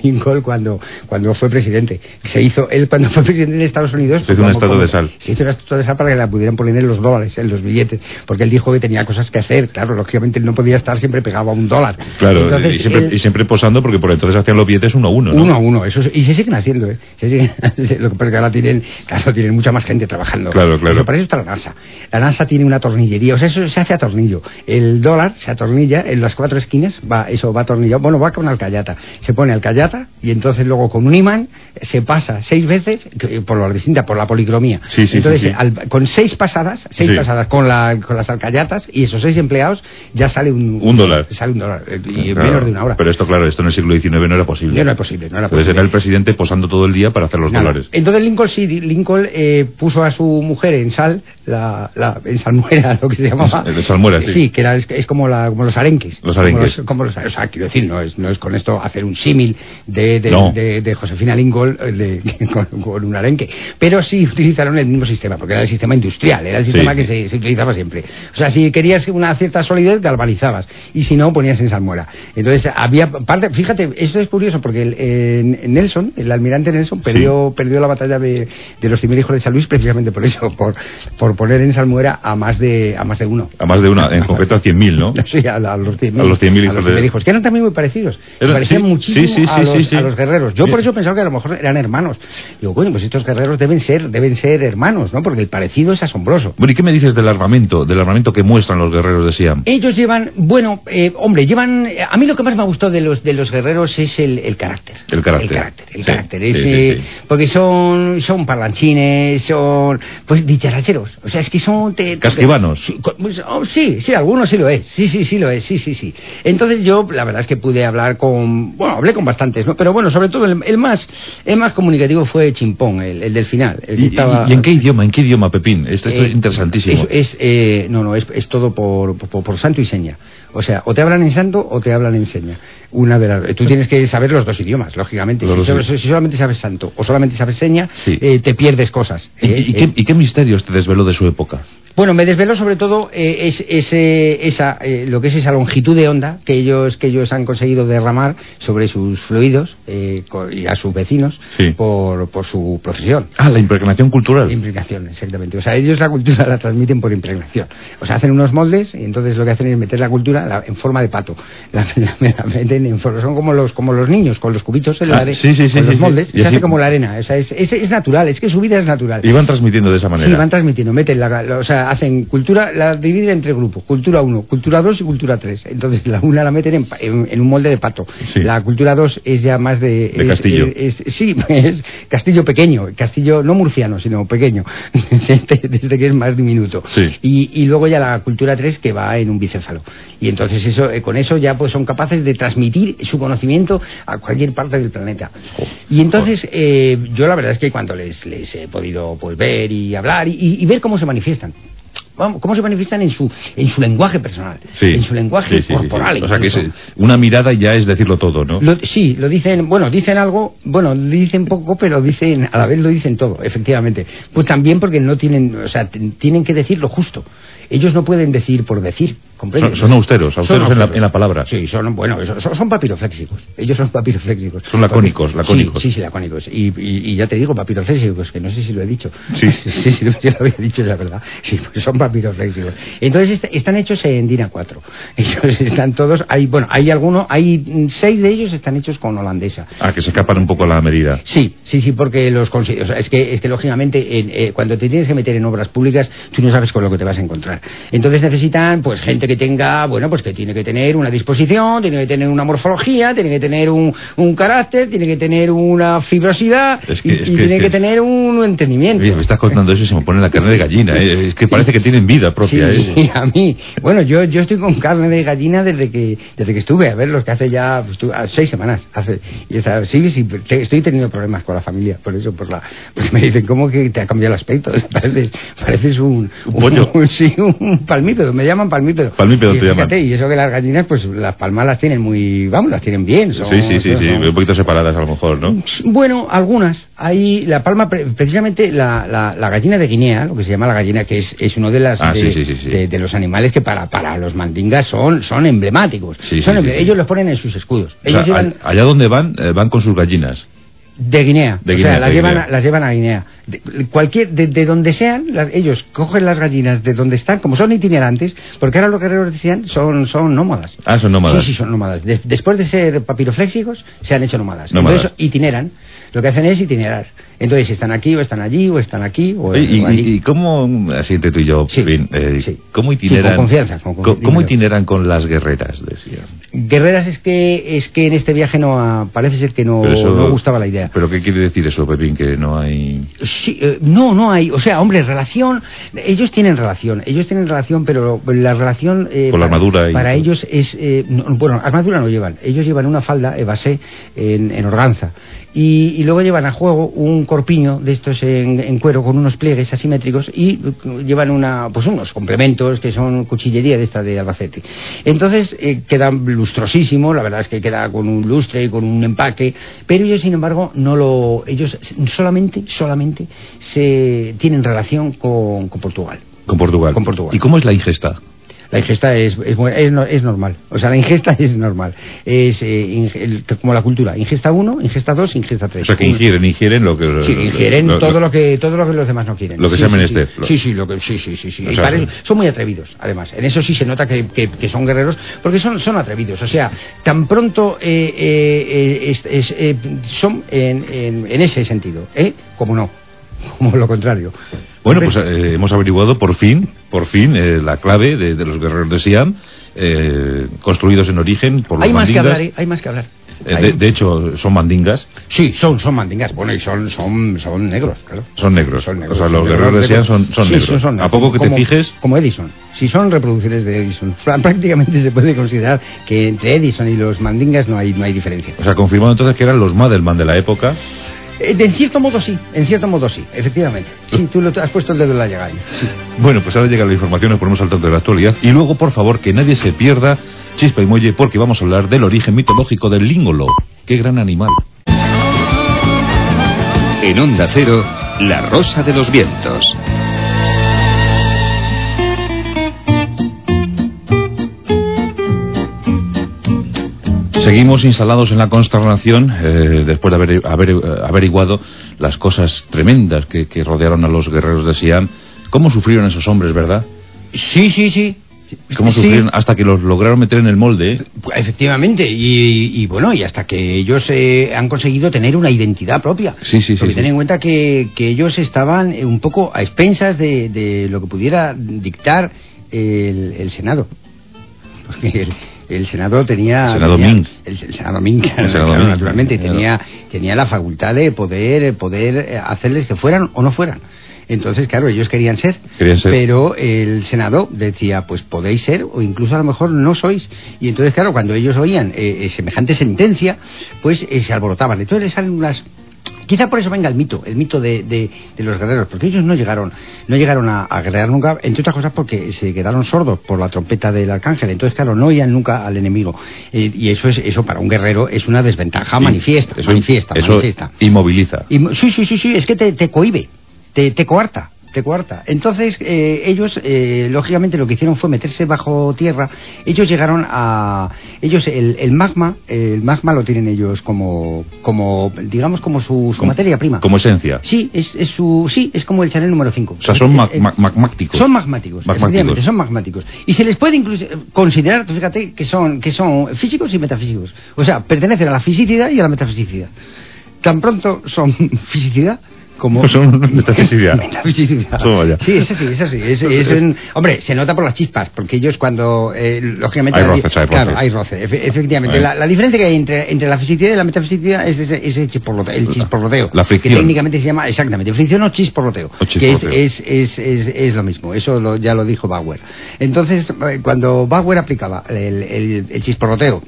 Lincoln cuando, cuando fue presidente. Se hizo, él cuando fue presidente de Estados Unidos... Se hizo un estado de sal. Se hizo de sal para que la pudieran poner en los dólares, en los billetes, porque él dijo que tenía cosas que hacer. Claro, lógicamente él no podía estar siempre pegado a un dólar. Claro, y, siempre, posando porque por entonces hacían los billetes uno a uno. Uno a uno, eso y se siguen haciendo, ¿eh? Se siguen, lo que pasa es que ahora tienen, claro, tienen mucha más gente trabajando. Claro, claro. para eso está la NASA. La NASA tiene una tornillería, o sea, eso se hace a tornillo. El dólar se atornilla en las cuatro esquinas, va, eso va atornillado, bueno, va con alcayata. Se pone alcayata y entonces luego con un imán se pasa seis veces por la distinta, por la policromía. entonces, con seis pasadas, seis pasadas con, la, con las alcayatas y esos seis empleados ya sale un, un dólar. Sale un dólar eh, y menos de una hora. Pero esto, claro, esto en el siglo XIX no era posible. No era posible, no era Entonces era el presidente posando todo el día para hacer los dólares. Entonces Lincoln sí, Lincoln eh, puso a su mujer en sal, la, la, en salmuera, lo que se llamaba. En salmuera, sí. Sí, que era, es, como, la, como los arenques. Los arenques. Como los, o sea, quiero decir, no es, no es con esto hacer un símil de, de, Josefina Lincoln eh, con, un arenque. Pero sí utilizaron el mismo sistema, porque era el sistema industrial, era el sistema que se, utilizaba siempre. O sea, si querías una cierta solidez, galvanizabas, y si no, ponías en salmuera. Entonces, había parte, fíjate, esto es curioso, porque el, Nelson, el almirante Nelson, perdió, perdió la batalla de, los cien hijos de San Luis precisamente por eso, por, por poner en salmuera a más de, a más de uno. A más de uno, en concreto a 100.000, ¿no? Sí, a, los 100.000 hijos, hijos, que eran también muy parecidos. parecían muchísimo a los, a, los, guerreros. Yo por eso pensaba que a lo mejor eran hermanos. Digo, coño, pues estos guerreros deben ser, deben ser hermanos, ¿no? Porque el parecido es asombroso. Bueno, ¿y qué me dices del armamento, del armamento que muestran los guerreros de Siam? Ellos llevan, bueno, eh, hombre, llevan, a mí lo que más me ha gustado de los de los guerreros es el, el carácter. El carácter. El carácter, el carácter. Eh, porque son, son parlanchines, son, pues dicharacheros. O sea, es que son... Casquivanos. Pues, oh, sí, sí, algunos sí lo es. Sí, sí, sí lo es. Sí, sí, sí. Entonces yo, la verdad es que pude hablar con, bueno, hablé con bastantes, ¿no? Pero bueno, sobre todo el, más el más comunicativo fue Chimpón, el, del final. ¿Y, en qué idioma? ¿En qué idioma, Pepín? Esto, es eh, interesantísimo. Es, eh, no, no, es, es todo por, por, santo y seña. O sea, o te hablan en santo o te hablan en seña. Una de tú tienes que saber los dos idiomas, lógicamente. Si, solamente sabes santo o solamente sabes seña, eh, te pierdes cosas. ¿Y, qué, ¿Y qué misterios te desveló de su época? Bueno, me desveló sobre todo eh, es, ese, esa, eh, lo que es esa longitud de onda que ellos, que ellos han conseguido derramar sobre sus fluidos eh, y a sus vecinos por, por, su profesión. Ah, la impregnación cultural. Impregnación, exactamente. O sea, ellos la cultura la transmiten por impregnación. O sea, hacen unos moldes y entonces lo que hacen es meter la cultura en forma de pato. La, meten en son como los, como los niños, con los cubitos en la ah, arena. Sí, sí, sí, con los moldes, se hace como la arena. O sea, es, es, natural, es que su vida es natural. Y van transmitiendo de esa manera. Sí, van transmitiendo, meten la, o sea, hacen cultura, la dividen entre grupos, cultura 1, cultura 2 y cultura 3. Entonces la una la meten en, un molde de pato. La cultura 2 es ya más de... castillo. sí, es castillo pequeño, castillo no murciano, sino pequeño, desde, que es más diminuto. Y, luego ya la cultura 3 que va en un bicéfalo. Y entonces eso, eh, con eso ya pues son capaces de transmitir su conocimiento a cualquier parte del planeta. y entonces eh, yo la verdad es que cuando les, les he podido pues ver y hablar y ver cómo se manifiestan, cómo se manifiestan en su en su lenguaje personal, en su lenguaje corporal. o sea que una mirada ya es decirlo todo, ¿no? sí, lo dicen, bueno, dicen algo, bueno, dicen poco, pero dicen a la vez lo dicen todo, efectivamente. Pues también porque no tienen, o sea, tienen que decir lo justo. Ellos no pueden decir por decir. Son, austeros, austeros, en, la, palabra. Sí, son, bueno, son, son papiroflexicos. Ellos son papiroflexicos. Son lacónicos, lacónicos. Sí, sí, lacónicos. Y, y, ya te digo, papiroflexicos, que no sé si lo he dicho. Sí, sí, sí, lo había dicho, la verdad. Sí, pues son papiroflexicos. Entonces están hechos en DINA 4. Ellos están todos, hay, bueno, hay algunos, hay seis de ellos están hechos con holandesa. Ah, que se escapan un poco a la medida. Sí, sí, sí, porque los o sea, es que, es que lógicamente eh, cuando te tienes que meter en obras públicas, tú no sabes con lo que te vas a encontrar. Entonces necesitan, pues, gente que tenga, bueno, pues que tiene que tener una disposición, tiene que tener una morfología, tiene que tener un, un carácter, tiene que tener una fibrosidad y, tiene que, tener un entendimiento. me estás contando eso y se me pone la carne de gallina. ¿eh? Es que parece que tienen vida propia. Sí, ¿eh? a mí. Bueno, yo, yo estoy con carne de gallina desde que desde que estuve, a ver, los que hace ya pues, seis semanas. Hace, y sí, sí, estoy teniendo problemas con la familia, por eso, por la, porque me dicen, ¿cómo que te ha cambiado el aspecto? Pareces, pareces un, un sí, un palmípedo, me llaman palmípedo. Palmípedo y, te llaman. fíjate, y eso que las gallinas, pues las palmas las tienen muy, vamos, las tienen bien. son- Sí, sí, sí, un poquito separadas a lo mejor, ¿no? Bueno, algunas. Hay la palma, pre- precisamente la, la, la gallina de Guinea, lo que se llama la gallina, que es, es uno de las Ah, de, sí, sí, sí, sí. de- de los animales que para, para los mandingas son, son emblemáticos. Sí, Son sí, emble- sí, sí. Ellos los ponen en sus escudos. O Ellos sea, llevan a- allá donde van, eh, van con sus gallinas. De Guinea. De o Guinea, sea, las llevan, Guinea. las llevan a Guinea. De, cualquier, de, de donde sean, las- ellos cogen las gallinas de donde están, como son itinerantes, porque ahora los guerreros decían son, son nómadas. Ah, son nómadas. Sí, sí, son nómadas. De- después de ser papiroflexicos, se han hecho nómadas. Nómadas. Entonces itineran. Lo que hacen es itinerar. Entonces están aquí, o están allí, o están aquí, o, ¿Y, o allí. y- y cómo, así entre tú y yo, Sí, eh, sí. cómo Sí, itineran, con confianza, con co- confianza. cómo itineran con las guerreras, decía? Guerreras es que es que en este viaje no ha- parece ser que no, eso- no gustaba la idea. ¿Pero qué quiere decir eso, Pepín? Que no hay... Sí, eh, no, no hay. O sea, hombre, relación. Ellos tienen relación. Ellos tienen relación, pero la relación. eh, Con la para- armadura y Para ellos es. eh, no, bueno, armadura no llevan. Ellos llevan una falda, evasé, en, en organza. Y, y luego llevan a juego un corpiño de estos en, en cuero con unos pliegues asimétricos y eh, llevan una, pues unos complementos que son cuchillería de esta de Albacete. Entonces eh, queda lustrosísimo, la verdad es que queda con un lustre y con un empaque, pero ellos sin embargo no lo, ellos solamente, solamente se tienen relación con, con Portugal. Con Portugal. Con Portugal. ¿Y cómo es la ingesta? La ingesta es, es, es no- es normal. O sea, la ingesta es normal. Es eh, inge- el- como la cultura. Ingesta 1, ingesta 2, ingesta 3. O sea, que ingieren, ingieren lo que... Sí, ingieren todo lo que todo lo que los demás no quieren. Lo que sí, sea sí, menester. Sí, sí, sí, lo que, sí, sí, sí. sí. O sea, eso- son muy atrevidos, además. En eso sí se nota que, que- que son guerreros, porque son, son atrevidos. O sea, tan pronto eh, eh, eh, es- es, eh, son en, en, en ese sentido, ¿eh? Como no, como lo contrario. Bueno, pues eh, hemos averiguado por fin, por fin, eh, la clave de, de los guerreros de Siam, eh, construidos en origen por los hay más que hablar, hay más que hablar. Eh, de, de hecho, son mandingas, Sí, son, son mandingas. Bueno, y son, son, son negros, claro. son negros. Son negros, o sea, los negros, guerreros de Siam negros. son, son Sí, negros. son A poco que te como- fijes, Como Edison. Si son reproducciones de Edison, prácticamente se puede considerar que entre Edison y los mandingas no hay, no hay diferencia. o sea, confirmado entonces que eran los Madelman de la época. Eh, de- en cierto modo sí, en cierto modo sí, efectivamente. Sí, tú lo, has puesto el dedo en la llaga. Sí. Bueno, pues ahora llega la información, nos ponemos al tanto de la actualidad. Y luego, por favor, que nadie se pierda Chispa y Muelle, porque vamos a hablar del origen mitológico del língolo. ¡Qué gran animal! En Onda Cero, La Rosa de los Vientos. Seguimos instalados en la consternación eh, después de haber, haber, eh, averiguado las cosas tremendas que, que rodearon a los guerreros de Siam. ¿Cómo sufrieron esos hombres, verdad? Sí, sí, sí. ¿Cómo Sí. sufrieron hasta que los lograron meter en el molde? eh? Pues, Efectivamente, y, y bueno, y hasta que ellos eh, han conseguido tener una identidad propia. Sí, sí, sí, Porque sí. ten en cuenta que, que ellos estaban eh, un poco a expensas de, de lo que pudiera dictar el, el Senado. Porque el, el Senado tenía... El Senado tenía- Ming. El, el Senado Ming, claro, Senado claro, Ming, naturalmente. Tenía, tenía la facultad de poder, poder eh, hacerles que fueran o no fueran. Entonces, claro, ellos querían ser, Querían ser. pero el Senado decía, pues podéis ser o incluso a lo mejor no sois. Y entonces, claro, cuando ellos oían eh, eh, semejante sentencia, pues eh, se alborotaban. Entonces les salen unas... Quizá por eso venga el mito, el mito de, de- de los guerreros, porque ellos no llegaron, no llegaron a, a guerrear nunca, entre otras cosas porque se quedaron sordos por la trompeta del arcángel, entonces claro, no oían nunca al enemigo. Eh, y eso es, eso para un guerrero es una desventaja manifiesta, Eso- manifiesta, eso manifiesta. inmoviliza. Y sí, sí, sí, sí, es que te, te cohibe, te, te coarta, te coarta. Entonces, eh, ellos, eh, lógicamente, lo que hicieron fue meterse bajo tierra. Ellos llegaron a. Ellos, el, el magma, el magma lo tienen ellos como, como digamos, como su, su Como- materia prima. Como esencia. Sí, es, es su, sí, es como el Chanel número 5. O sea, son ma- magmáticos. Son magmáticos, Magmáticos. son magmáticos. Y se les puede incluso eh, considerar, fíjate, que son, que son físicos y metafísicos. O sea, pertenecen a la fisicidad y a la metafisicidad. Tan pronto son fisicidad como... Son metafisicidad. Sí, es así, es así. Es, es un- hombre, se nota por las chispas, porque ellos cuando, eh, lógicamente... Hay roces, hay roces. Claro, hay roce, efe- efectivamente. La, la diferencia que hay entre, entre la fisicidad y la metafisicidad es ese, ese el chisporroteo. La fricción. Que técnicamente se llama, exactamente, fricción o chisporroteo. O Que es, chisporroteo. es, es, es, es lo mismo, eso lo- ya lo dijo Bauer. Entonces, eh, cuando Bauer aplicaba el, el, el chisporroteo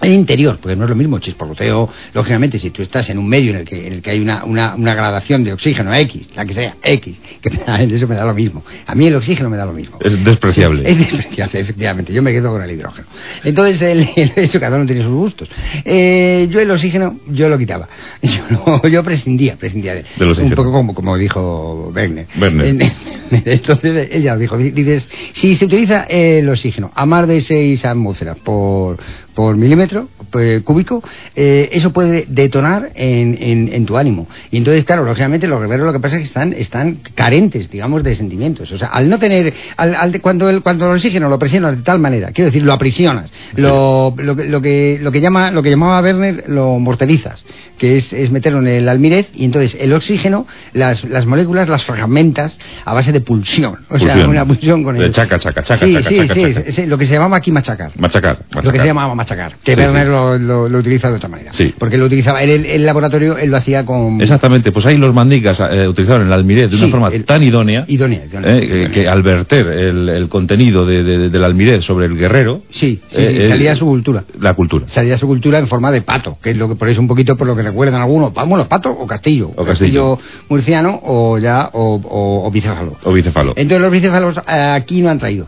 el interior, porque no es lo mismo chisporroteo, lógicamente, si tú estás en un medio en el que, en el que hay una, una, una gradación de oxígeno X, la que sea, X, que me da, eso me da lo mismo. A mí el oxígeno me da lo mismo. Es despreciable. Es despreciable, efectivamente. Yo me quedo con el hidrógeno. Entonces, el, el hecho, cada uno tiene sus gustos. Eh, yo el oxígeno, yo lo quitaba. Yo, no, yo prescindía, prescindía de, oxígeno. Un poco como, como dijo Wegner. Werner. Entonces, ella dijo, dices, si se utiliza el oxígeno a más de 6 atmósferas por, por milímetro pues, cúbico, eh, eso puede detonar en, en, en tu ánimo. Y entonces, claro, lógicamente los guerreros lo que pasa es que están, están carentes, digamos, de sentimientos. O sea, al no tener, al, al- cuando, el, cuando el oxígeno lo presionas de tal manera, quiero decir, lo aprisionas, lo, lo, que- lo, que, lo, que llama, lo que llamaba Werner, lo morterizas, que es, es meterlo en el almirez, y entonces el oxígeno, las, las moléculas las fragmentas a base de pulsión. O sea, una pulsión con De el... chaca, chaca, chaca, sí, chaca, sí, chaca, sí, chaca. es- es lo que se llamaba aquí machacar. Machacar, machacar. Lo que se llamaba machacar, que Sí, Werner sí. Lo, lo, lo utiliza de otra manera. Sí. Porque lo utilizaba, él, el, el laboratorio, él lo hacía con... Exactamente, pues ahí los mandingas eh, utilizaron el almirez de una forma el- tan idónea, Idónea, idónea, eh, que- idónea. que al verter el, el contenido de- de- del almirez sobre el guerrero, Sí, eh, sí, eh, salía su cultura. la cultura. Salía su cultura en forma de pato, que es lo que por eso un poquito por lo que recuerdan algunos, bueno, pato o castillo, O castillo. murciano o ya o, o, o bicéfalo. O bicefalo. Entonces los bicéfalos aquí no han traído.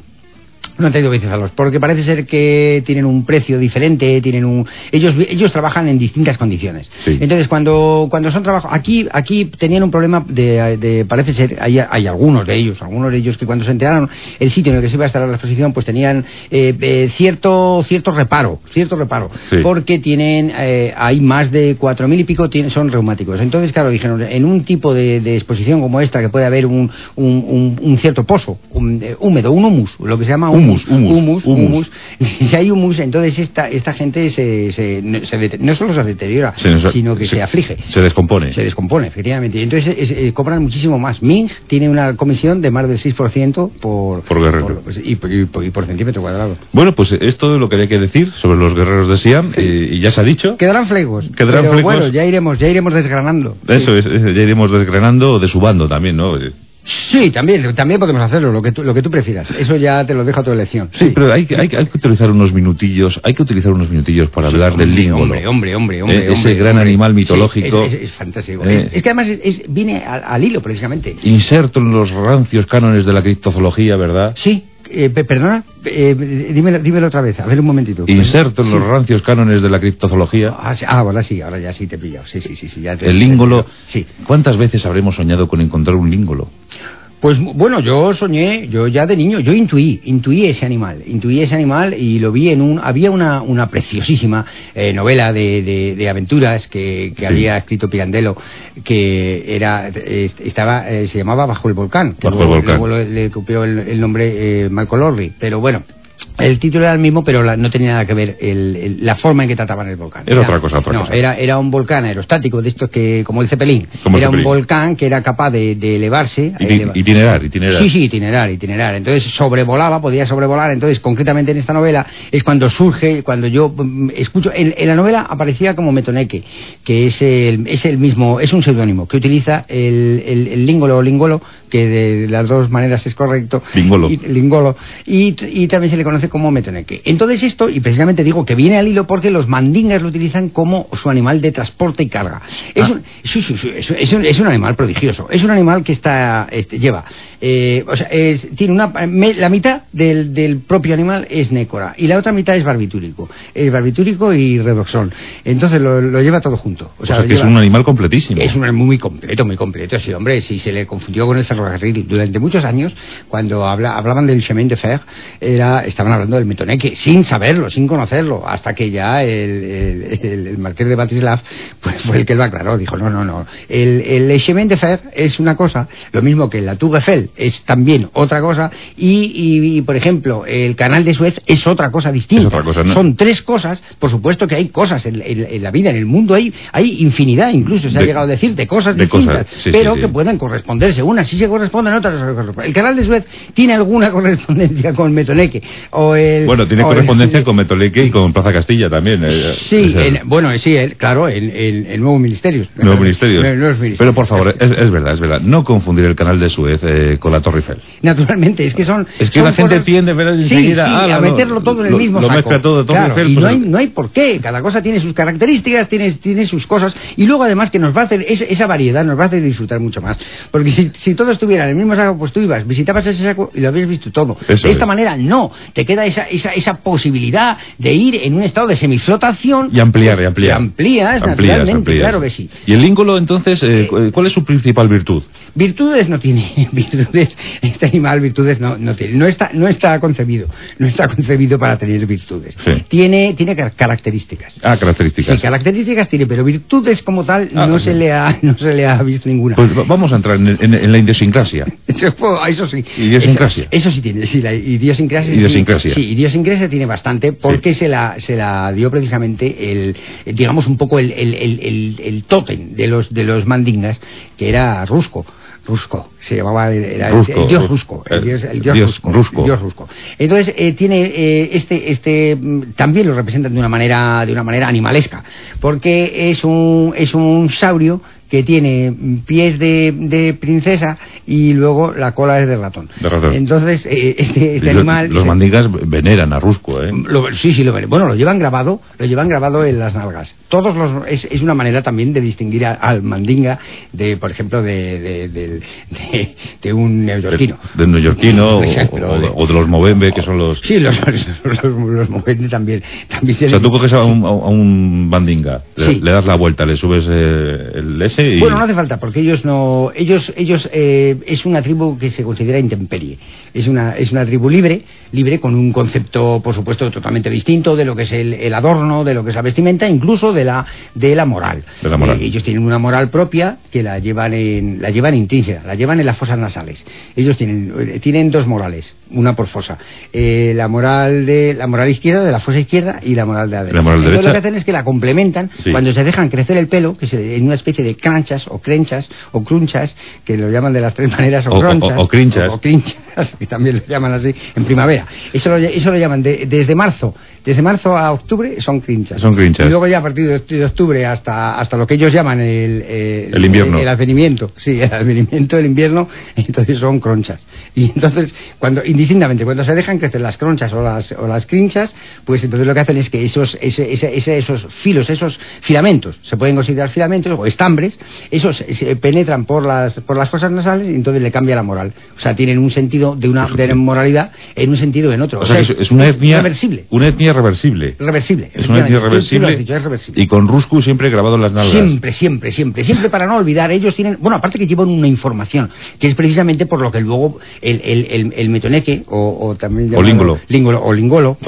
No han traído bicéfalos, porque parece ser que tienen un precio diferente, tienen un... Ellos, ellos trabajan en distintas condiciones. Sí. Entonces, cuando, cuando son trabajos... Aquí, aquí tenían un problema de... de- parece ser, hay, hay algunos de ellos, algunos de ellos que cuando se enteraron el sitio en el que se iba a estar la exposición, pues tenían eh, eh, cierto, cierto reparo, cierto reparo, Sí. porque tienen, eh, hay más de cuatro mil y pico, tienen, son reumáticos. Entonces, claro, dijeron, en un tipo de, de exposición como esta, que puede haber un, un, un- un cierto pozo un, eh, húmedo, un humus, lo que se llama Humus, humus, humus, humus. humus. Si hay humus, entonces esta, esta gente se, se, no, se dete- no solo se deteriora, Se nos- sino que se- aflige. Se descompone. Se descompone, efectivamente. Y entonces es- eh, cobran muchísimo más. Ming tiene una comisión de más del 6% por, Por guerrero. por- pues, y, por- y por- y por centímetro cuadrado. Bueno, pues esto es lo que había que decir sobre los guerreros de Siam, eh, y ya se ha dicho. Quedarán flegos. Quedarán pero flegos. bueno, ya iremos, ya iremos desgranando. Eso es, es, ya iremos desgranando o desubando también, ¿no? Sí, también, también podemos hacerlo, lo que tú, lo que tú prefieras. Eso ya te lo dejo a tu elección. Sí, pero hay que, hay, que- hay que utilizar unos minutillos, hay que utilizar unos minutillos para hablar del Hombre, língolo. Hombre, hombre, hombre, hombre. Eh, ese hombre, gran hombre. animal Sí, mitológico. es, es- es fantástico. Eh. Es, es que además viene al, al hilo, precisamente. Inserto en los rancios cánones de la criptozoología, ¿verdad? Sí, eh, pe- perdona, eh, dímelo, dímelo otra vez, a ver un momentito. Inserto en los Sí. rancios cánones de la criptozoología. Ah, sí, ah, ahora sí, ahora ya sí te he pillado. Sí, sí, sí. sí ya te- El língolo. Sí. ¿Cuántas veces habremos soñado con encontrar un língolo? Pues bueno, yo soñé, yo ya de niño, yo intuí, intuí ese animal, intuí ese animal y lo vi en un, había una, una preciosísima eh, novela de, de- de aventuras que, que Sí. había escrito Pirandello, que era, estaba, eh, se llamaba Bajo el Volcán, que Bajo el luego, Volcán. luego le, le copió el, el nombre eh, Michael pero bueno. El título era el mismo, pero la- no tenía nada que ver el- el- la forma en que trataban el volcán. Era otra cosa, otra no, cosa. Era, era un volcán aerostático de estos que, como el Cepelín, Como el era un volcán que era capaz de, de elevarse. Iti- eleva- Itinerar, itinerar. Sí, sí, itinerar, itinerar. Entonces sobrevolaba, podía sobrevolar. Entonces, concretamente en esta novela, es cuando surge, cuando yo mm, escucho. En, en la novela aparecía como Metoneque, que es el, es el mismo, es un seudónimo, que utiliza el, el, língolo o lingolo, que de las dos maneras es correcto. Lingolo. Y, lingolo. Y, y también se le conoce como Metoneque. Entonces, esto, y precisamente digo que viene al hilo porque los mandingas lo utilizan como su animal de transporte y carga. Es, Ah. es, es un, es un animal prodigioso. Es un animal que está este, lleva, eh, o sea, es- tiene una me- la mitad del, del propio animal es nécora y la otra mitad es barbitúrico, es barbitúrico y redoxón. Entonces lo, lo lleva todo junto. O O sea, que es un animal completísimo. es un animal muy completo, muy completo. Sí, hombre, si se le confundió con el ferrocarril durante muchos años, cuando habla- hablaban del chemin de fer, era, estaban hablando del metoneque, sin saberlo, sin conocerlo, hasta que ya el, el, el- el marqués de Batislav pues, fue el que lo aclaró. Dijo, no, no, no. El, el chemin de fer es una cosa, lo mismo que la Tour Eiffel es también otra cosa, y, y, y, por ejemplo, el canal de Suez es otra cosa distinta. Es otra cosa, ¿no? Son tres cosas, por supuesto que hay cosas en, en- en la vida, en el mundo hay, hay infinidad, incluso se ha llegado a decir, de cosas de distintas, cosas, sí, pero sí, que sí. puedan corresponderse. Unas sí se corresponden, otras no se corresponden. El canal de Suez tiene alguna correspondencia con Metoneque, o el... Bueno, tiene correspondencia con Metoleque y con Plaza Castilla también. Eh, sí, bueno, sí, claro, en, el Nuevo Ministerio. Nuevo Ministerio. Pero por favor, es, verdad, es verdad. No confundir el canal de Suez eh, con la Torre Eiffel. Naturalmente, es que son... Es que la gente tiende a enseguida... Sí, a meterlo todo en el mismo saco. todo, y no, hay, no hay por qué. Cada cosa tiene sus características, tiene, tiene sus cosas. Y luego además que nos va a hacer... esa variedad nos va a hacer disfrutar mucho más. Porque si, si todo estuviera en el mismo saco, pues tú ibas, visitabas ese saco y lo habías visto todo. de esta manera no. Te queda esa, esa, esa posibilidad de ir en un estado de semiflotación. Y ampliar, y ampliar. Y amplías, naturalmente, claro que sí. ¿Y el língolo entonces, eh, eh, cuál es su principal virtud? Virtudes no tiene, virtudes, este animal virtudes no, no tiene, no está, no está concebido, no está concebido para tener virtudes. Tiene, tiene características. Ah, características. Sí, características tiene, pero virtudes como tal ah, no, se le ha, no se le ha visto ninguna. Pues vamos a entrar en, la idiosincrasia. eso sí. Idiosincrasia. Eso, sí tiene, sí, la idiosincrasia. Idiosincrasia. Sí, idiosincrasia tiene bastante porque se, la, se la dio precisamente el, digamos un poco el, el, el, el tótem de los, de los mandingas, que era Rusco. Rusco, se llamaba era el, dios Rusco, el, dios, Rusco, dios Rusco. Entonces eh, tiene eh, este este mm, también lo representan de una manera de una manera animalesca, porque es un es un saurio que tiene pies de, princesa y luego la cola es de ratón. Entonces, eh, este, este animal... Los mandingas veneran a Rusco, ¿eh? sí, sí, lo veneran. Bueno, lo llevan grabado, lo llevan grabado en las nalgas. Todos los... Es, es una manera también de distinguir al mandinga de, por ejemplo, de, de, un neoyorquino. De un neoyorquino o, de, los movembe, que son los... Sí, los, los, movembe también. también o sea, tú coges a un, a un mandinga, le, das la vuelta, le subes eh, el S bueno, no hace falta, porque ellos no... Ellos, ellos eh, es una tribu que se considera intemperie. Es una, es una tribu libre, libre con un concepto, por supuesto, totalmente distinto de lo que es el, adorno, de lo que es la vestimenta, incluso de la, de la moral. Eh, ellos tienen una moral propia que la llevan en, la llevan intrínseca, la llevan en las fosas nasales. Ellos tienen, eh, tienen dos morales, una por fosa. la moral de la moral izquierda, de la fosa izquierda, y la moral de la derecha. Entonces lo que hacen es que la complementan cuando se dejan crecer el pelo, que es en una especie de canchas o crenchas o crunchas, que lo llaman de las tres maneras, o, o cronchas. O, crinchas. O, crinchas, que también lo llaman así, en primavera. Eso lo, eso lo llaman desde marzo. Desde marzo a octubre son crinchas. Son crinchas. Y luego ya a partir de octubre hasta, hasta lo que ellos llaman el, el, invierno. El, advenimiento. Sí, el advenimiento del invierno, entonces son cronchas. Y entonces, cuando indistintamente, cuando se dejan crecer las cronchas o las, o las crinchas, pues entonces lo que hacen es que esos, ese, ese, esos filos, esos filamentos, se pueden considerar filamentos o estambres, esos se penetran por las, por las fosas nasales y entonces le cambia la moral. O sea, tienen un sentido de una de moralidad en un sentido o en otro. O, sea, es, una etnia reversible. Una etnia reversible. Reversible. Es una etnia reversible. Y con Rusku siempre grabado en las nalgas. Siempre, siempre, siempre. Siempre para no olvidar. Ellos tienen, bueno, aparte que llevan una información, que es precisamente por lo que luego el, el, el, metoneque, o, también... O língolo. o lingolo.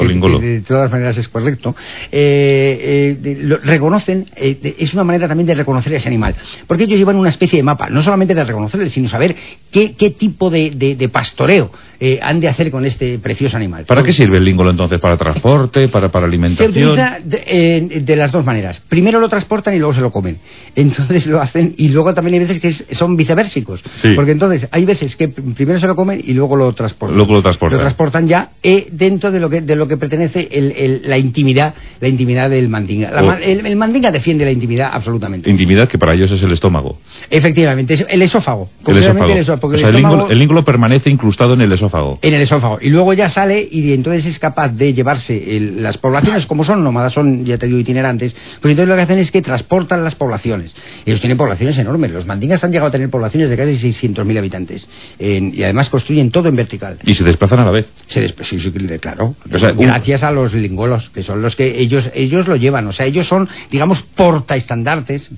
de todas maneras es correcto. Eh, eh, reconocen, eh, es una manera también de reconocer a ese animal. Porque ellos llevan una especie de mapa, no solamente de reconocerle, sino saber qué, qué tipo de, de, pastoreo eh, han de hacer con este precioso animal. ¿Para qué sirve el língolo entonces? ¿Para transporte? ¿Para, para alimentación? Se utiliza de, las dos maneras. Primero lo transportan y luego se lo comen. Entonces lo hacen y luego también hay veces que son viceversicos. Porque entonces hay veces que primero se lo comen y luego lo transportan. Luego lo transportan. Lo transportan ya eh, dentro de lo que de lo que pertenece el, la intimidad la intimidad del mandinga. el, el mandinga defiende la intimidad absolutamente. Intimidad que para ellos es el estómago. Efectivamente, el esófago. El esófago. El, língolo, permanece incrustado en el esófago. En el esófago. Y luego ya sale y entonces es capaz de llevarse las poblaciones, como son nómadas, son, ya te digo, itinerantes, pues entonces lo que hacen es que transportan las poblaciones. Ellos tienen poblaciones enormes. Los mandingas han llegado a tener poblaciones de casi 600.000 habitantes. y además construyen todo en vertical. ¿Y se desplazan a la vez? Se sí, sí, claro. Gracias a los lingolos, que son los que ellos, ellos lo llevan. O sea, ellos son, digamos, portaestandartes,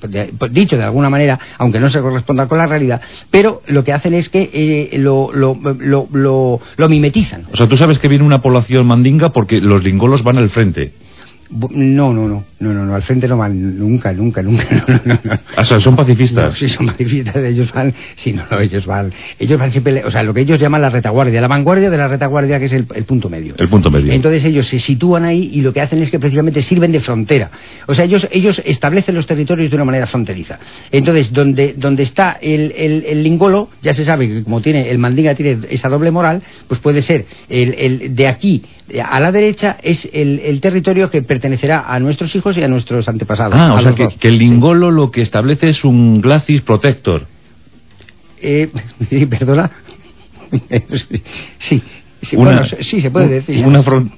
dicho de alguna manera, aunque no se corresponda con la realidad, pero lo que hacen es que eh, lo, lo, lo, lo, mimetizan. O sea, tú sabes que viene una población mandinga porque los lingolos van al frente. No, no, no, no, no, no, al frente no van nunca, nunca, nunca. No, no, no. Ah, o sea, son pacifistas. sí, son pacifistas, ellos van, sí, no, no, ellos van, ellos van siempre, o sea, lo que ellos llaman la retaguardia, la vanguardia de la retaguardia que es el, punto medio. El punto medio. Entonces ellos se sitúan ahí y lo que hacen es que precisamente sirven de frontera. O sea, ellos, ellos establecen los territorios de una manera fronteriza. Entonces, donde, donde está el, el, el lingolo, ya se sabe que como tiene, el mandinga tiene esa doble moral, pues puede ser el, el de aquí a la derecha es el, el territorio que pertenecerá a nuestros hijos y a nuestros antepasados. Ah, o sea, que, el lingolo lo que establece es un glacis protector. Eh, perdona. sí, sí, Una- bueno, sí, se puede decir. Una, fron-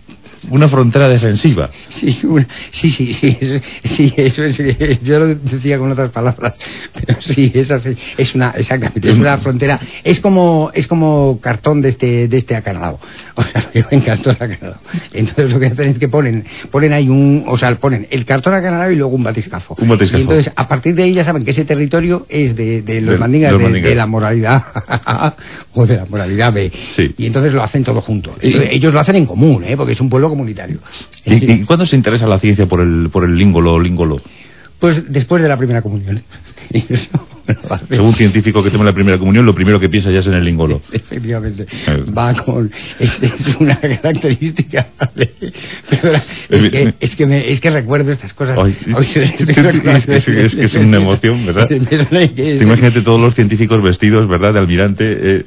una frontera defensiva. Sí, una- sí, sí, sí, eso, sí, eso es, yo lo decía con otras palabras, pero sí, es así, es una, exactamente, es una frontera, es como, es como cartón de este, de este acanalado, o sea, llevan cartón acanalado, entonces lo que hacen es que ponen, ponen ahí un, o sea, ponen el cartón acanalado y luego un batiscafo, Un batiscafo. y entonces a partir de ahí ya saben que ese territorio es de, de los De- mandingas, de, la moralidad A o de la moralidad B, Sí. y entonces lo hacen todo junto, ellos lo hacen en común, ¿eh? porque es un pueblo comunitario. ¿Y, y cuándo se interesa la ciencia por el, por el lingolo o lingolo? Pues después de la primera comunión. Según científico que toma la primera comunión, lo primero que piensa ya es en el lingolo. Efectivamente. Eh. Va con. Es, es una característica. Perdona, es, que, es, que me, es que recuerdo estas cosas. Ay, Hoy- es, que, es, que- una emoción, ¿verdad? Imagínate todos los científicos vestidos, ¿verdad?, de almirante, eh,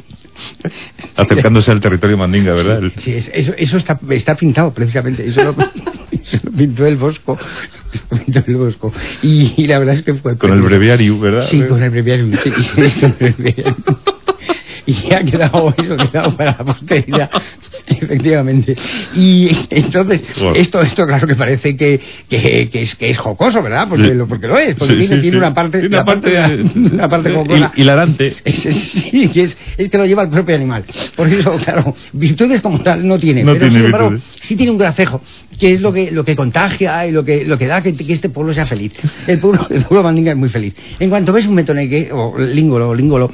acercándose al territorio mandinga, ¿verdad? Sí, es- eso, eso está, está pintado precisamente. Eso lo, eso lo pintó el Bosco. Lo pintó el Bosco. Y, y la verdad es que fue. Con el breviario, ¿verdad? Sí, con el breviario. sí, con el breviario. Y ha quedado eso, quedado para la posteridad, efectivamente. Y entonces, Bueno. esto, esto claro que parece que, que, que es, que es jocoso, ¿verdad? Porque, Sí. lo, porque lo es, porque Sí, tiene, sí, tiene una parte, una parte, parte, una parte jocosa. hil- hilarante. Es, es- sí, que es, es que lo lleva el propio animal. Por eso, claro, virtudes como tal no tiene. No pero tiene sin embargo, sí tiene un gracejo, que es lo que, lo que contagia y lo que, lo que da que, que este pueblo sea feliz. El pueblo, el pueblo mandinga es muy feliz. En cuanto ves un metoneque, o língolo, o língolo,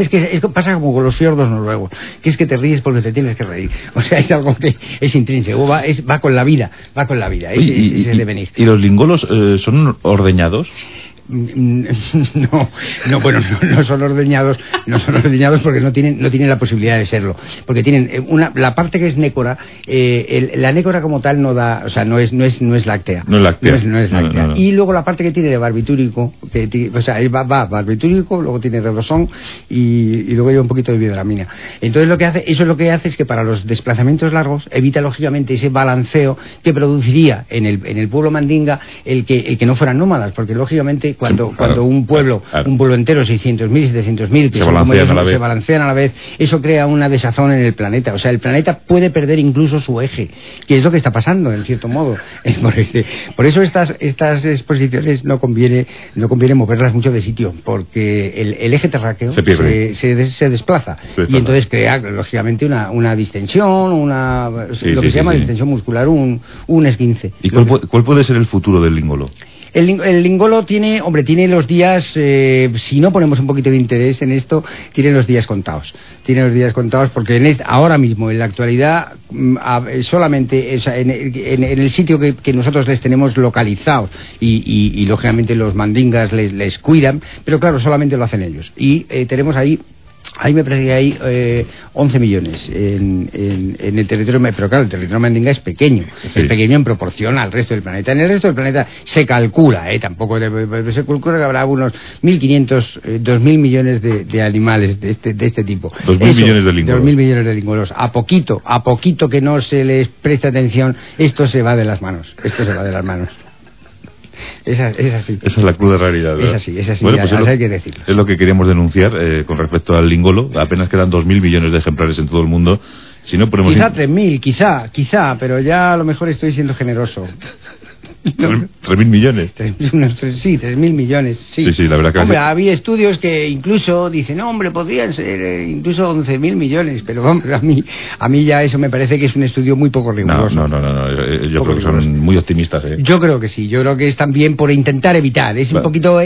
es que es que pasa como con los fiordos noruegos, que es que te ríes porque te tienes que reír. O sea, es algo que es intrínseco, va, es, va con la vida, va con la vida, es, Oye, es- es el devenir. ¿Y los lingolos eh, son ordeñados? No, no, bueno, no, no son ordeñados, no son ordeñados porque no tienen, no tienen la posibilidad de serlo, porque tienen eh, una, la parte que es nécora, eh, el- la nécora como tal no da, o sea, no es, no es, no es láctea, No es láctea. no es, no es láctea. Y luego la parte que tiene de barbitúrico, que o sea, va barbitúrico, luego tiene rebosón y, y luego lleva un poquito de biodramina. Entonces lo que hace, eso lo que hace es que para los desplazamientos largos evita lógicamente ese balanceo que produciría en el, en el pueblo mandinga el que, el que no fueran nómadas, porque lógicamente cuando, Sí, claro, cuando un pueblo, claro. un pueblo entero, 600.000, 700.000, que Se balancean a la se vez. balancean a la vez, eso crea una desazón en el planeta. O sea, el planeta puede perder incluso su eje, que es lo que está pasando, en cierto modo. Por, este- por eso estas, estas exposiciones no conviene, no conviene moverlas mucho de sitio, porque el, el eje terráqueo Se se, se des- se desplaza. Se. Y entonces crea, lógicamente, una, una distensión, una, Sí, lo que sí, se llama distensión muscular, un, un esguince. ¿Y cuál, cuál puede ser el futuro del lingolo? El, el lingolo tiene, hombre, tiene los días, eh, si no ponemos un poquito de interés en esto, tiene los días contados. Tiene los días contados porque en ahora mismo, en la actualidad, mm, solamente en, el sitio que, nosotros les tenemos localizados y, lógicamente los mandingas les, les cuidan, pero claro, solamente lo hacen ellos. Y eh, tenemos ahí Ahí me parece que hay eh, 11 millones en, en- en el territorio, pero claro, el territorio mandinga es pequeño, Sí. es pequeño en proporción al resto del planeta. En el resto del planeta se calcula, eh, tampoco se calcula que habrá unos 1.500, eh, 2.000 millones de, de animales de este, de este tipo. 2.000 Eso, millones de lingolos. 2.000 millones de lingolos. A poquito, a poquito que no se les preste atención, esto se va de las manos, esto se va de las manos. Es, a- es así. Esa es la cruda realidad. ¿verdad? Es así, es así, Bueno, pues ya es, lo, hay que decirlo. es lo que queríamos denunciar eh, con respecto al lingolo. Apenas quedan 2.000 millones de ejemplares en todo el mundo. Si no ponemos... Quizá in- 3.000, quizá, quizá, pero ya a lo mejor estoy siendo generoso. ¿Tres mil millones? sí, tres mil millones, sí. Sí, sí, la verdad que... Hombre, había estudios que incluso dicen, no, hombre, podrían ser eh, incluso once mil millones, pero vamos, a mí, a mí ya eso me parece que es un estudio muy poco riguroso. No, no, no, no, eh, yo creo que son muy optimistas, ¿eh? Yo creo que sí, yo creo que es también por intentar evitar, es un poquito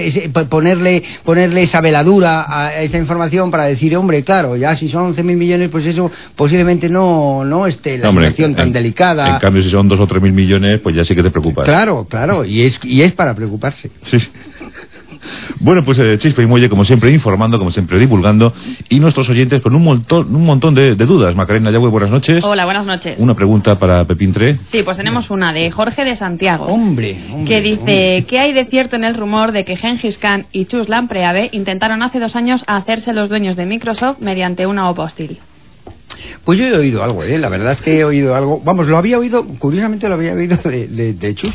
ponerle, ponerle esa veladura a esa información para decir, hombre, claro, ya si son once mil millones, pues eso posiblemente no, no esté la situación tan delicada. En cambio, si son dos o tres mil millones, pues ya sí que te preocupas. Claro, claro, y es, y es para preocuparse. Sí. Bueno, pues eh, Chispa y Muelle, como siempre, informando, como siempre, divulgando, y nuestros oyentes con un montón, un montón de, dudas. Macarena Yagüe, buenas noches. Hola, buenas noches. Una pregunta para Pepín Tre. Sí, pues tenemos una de Jorge de Santiago. Hombre, Que dice, ¿qué hay de cierto en el rumor de que Gengis Khan y Chus Lampreave intentaron hace dos años hacerse los dueños de Microsoft mediante una OPA hostil? Pues yo he oído algo, ¿eh? la verdad es que he oído algo. Vamos, lo había oído, curiosamente lo había oído de, de, Chus.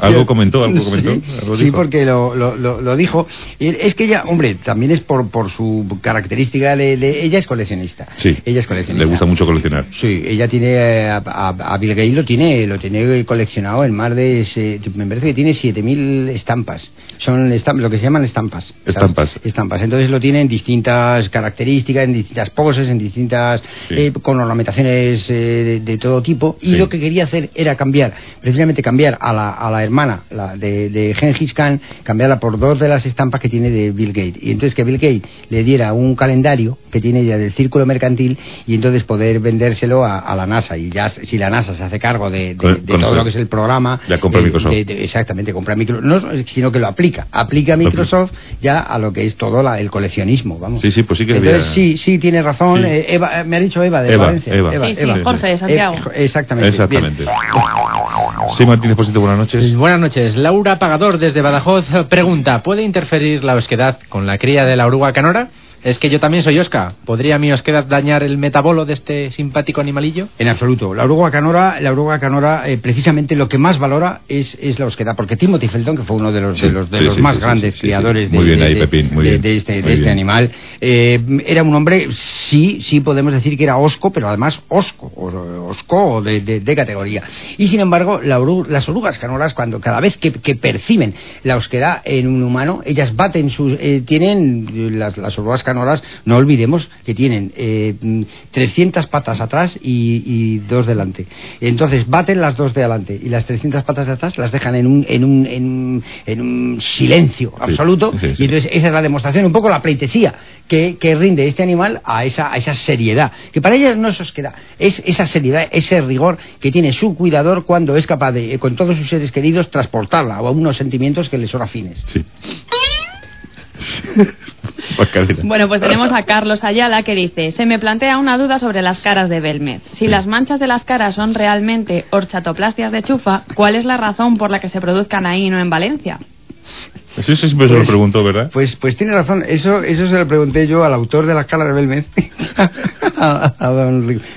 algo comentó, algo comentó. Sí, porque lo, lo, lo, dijo. Es que ella, hombre, también es por, por su característica de, Ella es coleccionista. Sí. Ella es coleccionista. Le gusta mucho coleccionar. Sí, ella tiene. A, a, Bill Gates lo tiene, lo tiene coleccionado en más de. me parece que tiene 7.000 estampas. Son lo que se llaman estampas. Estampas. Estampas. Entonces lo tiene en distintas características, en distintas poses, en distintas, eh, con ornamentaciones eh, de, todo tipo, y lo que quería hacer era cambiar, precisamente cambiar a la, a la hermana la de, de Gengis Khan, cambiarla por dos de las estampas que tiene de Bill Gates, y entonces que Bill Gates le diera un calendario que tiene ya del círculo mercantil, y entonces poder vendérselo a, la NASA, y ya si la NASA se hace cargo de, todo lo que es el programa, ya compra Microsoft. exactamente, compra Microsoft, no, sino que lo aplica, aplica Microsoft ya a lo que es todo el coleccionismo, vamos. Sí, sí, pues sí que Entonces sí, sí, tiene razón, eh, Eva, eh, me ha dicho Eva de Valencia. Eva. sí, sí, Jorge de Santiago. exactamente. Exactamente. Sí, Martínez Posito, buenas noches. Buenas noches. Laura Pagador desde Badajoz pregunta, ¿puede interferir la osquedad con la cría de la oruga canora? Es que yo también soy Oscar. ¿Podría mi osquedad dañar el metabolo de este simpático animalillo? En absoluto. La oruga canora, la oruga canora eh, precisamente lo que más valora es, es la osquedad. Porque Timothy Felton, que fue uno de los, de los, de los más grandes criadores de, este, de este animal, eh, era un hombre, sí, sí podemos decir que era osco, pero además osco, osco de, categoría. Y sin embargo, las orugas canoras, cuando cada vez que, perciben la osquedad en un humano, ellas baten sus... Eh, tienen las, las orugas canoras no olvidemos que tienen 300 eh, patas atrás y, dos delante. Entonces baten las dos de adelante y las 300 patas de atrás las dejan en un, en un, en un, silencio absoluto y entonces esa es la demostración, un poco la pleitesía que, rinde este animal a esa, a esa seriedad, que para ellas no se os queda, es esa seriedad, ese rigor que tiene su cuidador cuando es capaz de, con todos sus seres queridos, transportarla a unos sentimientos que les son afines. Sí. bueno, pues tenemos a Carlos Ayala que dice, se me plantea una duda sobre las caras de Belmez. Si las manchas de las caras son realmente horchatoplastias de chufa, ¿cuál es la razón por la que se produzcan ahí y no en Valencia? Eso siempre se lo pues, preguntó, ¿verdad? Pues, pues tiene razón. Eso, eso se lo pregunté yo al autor de la escala de Belmez.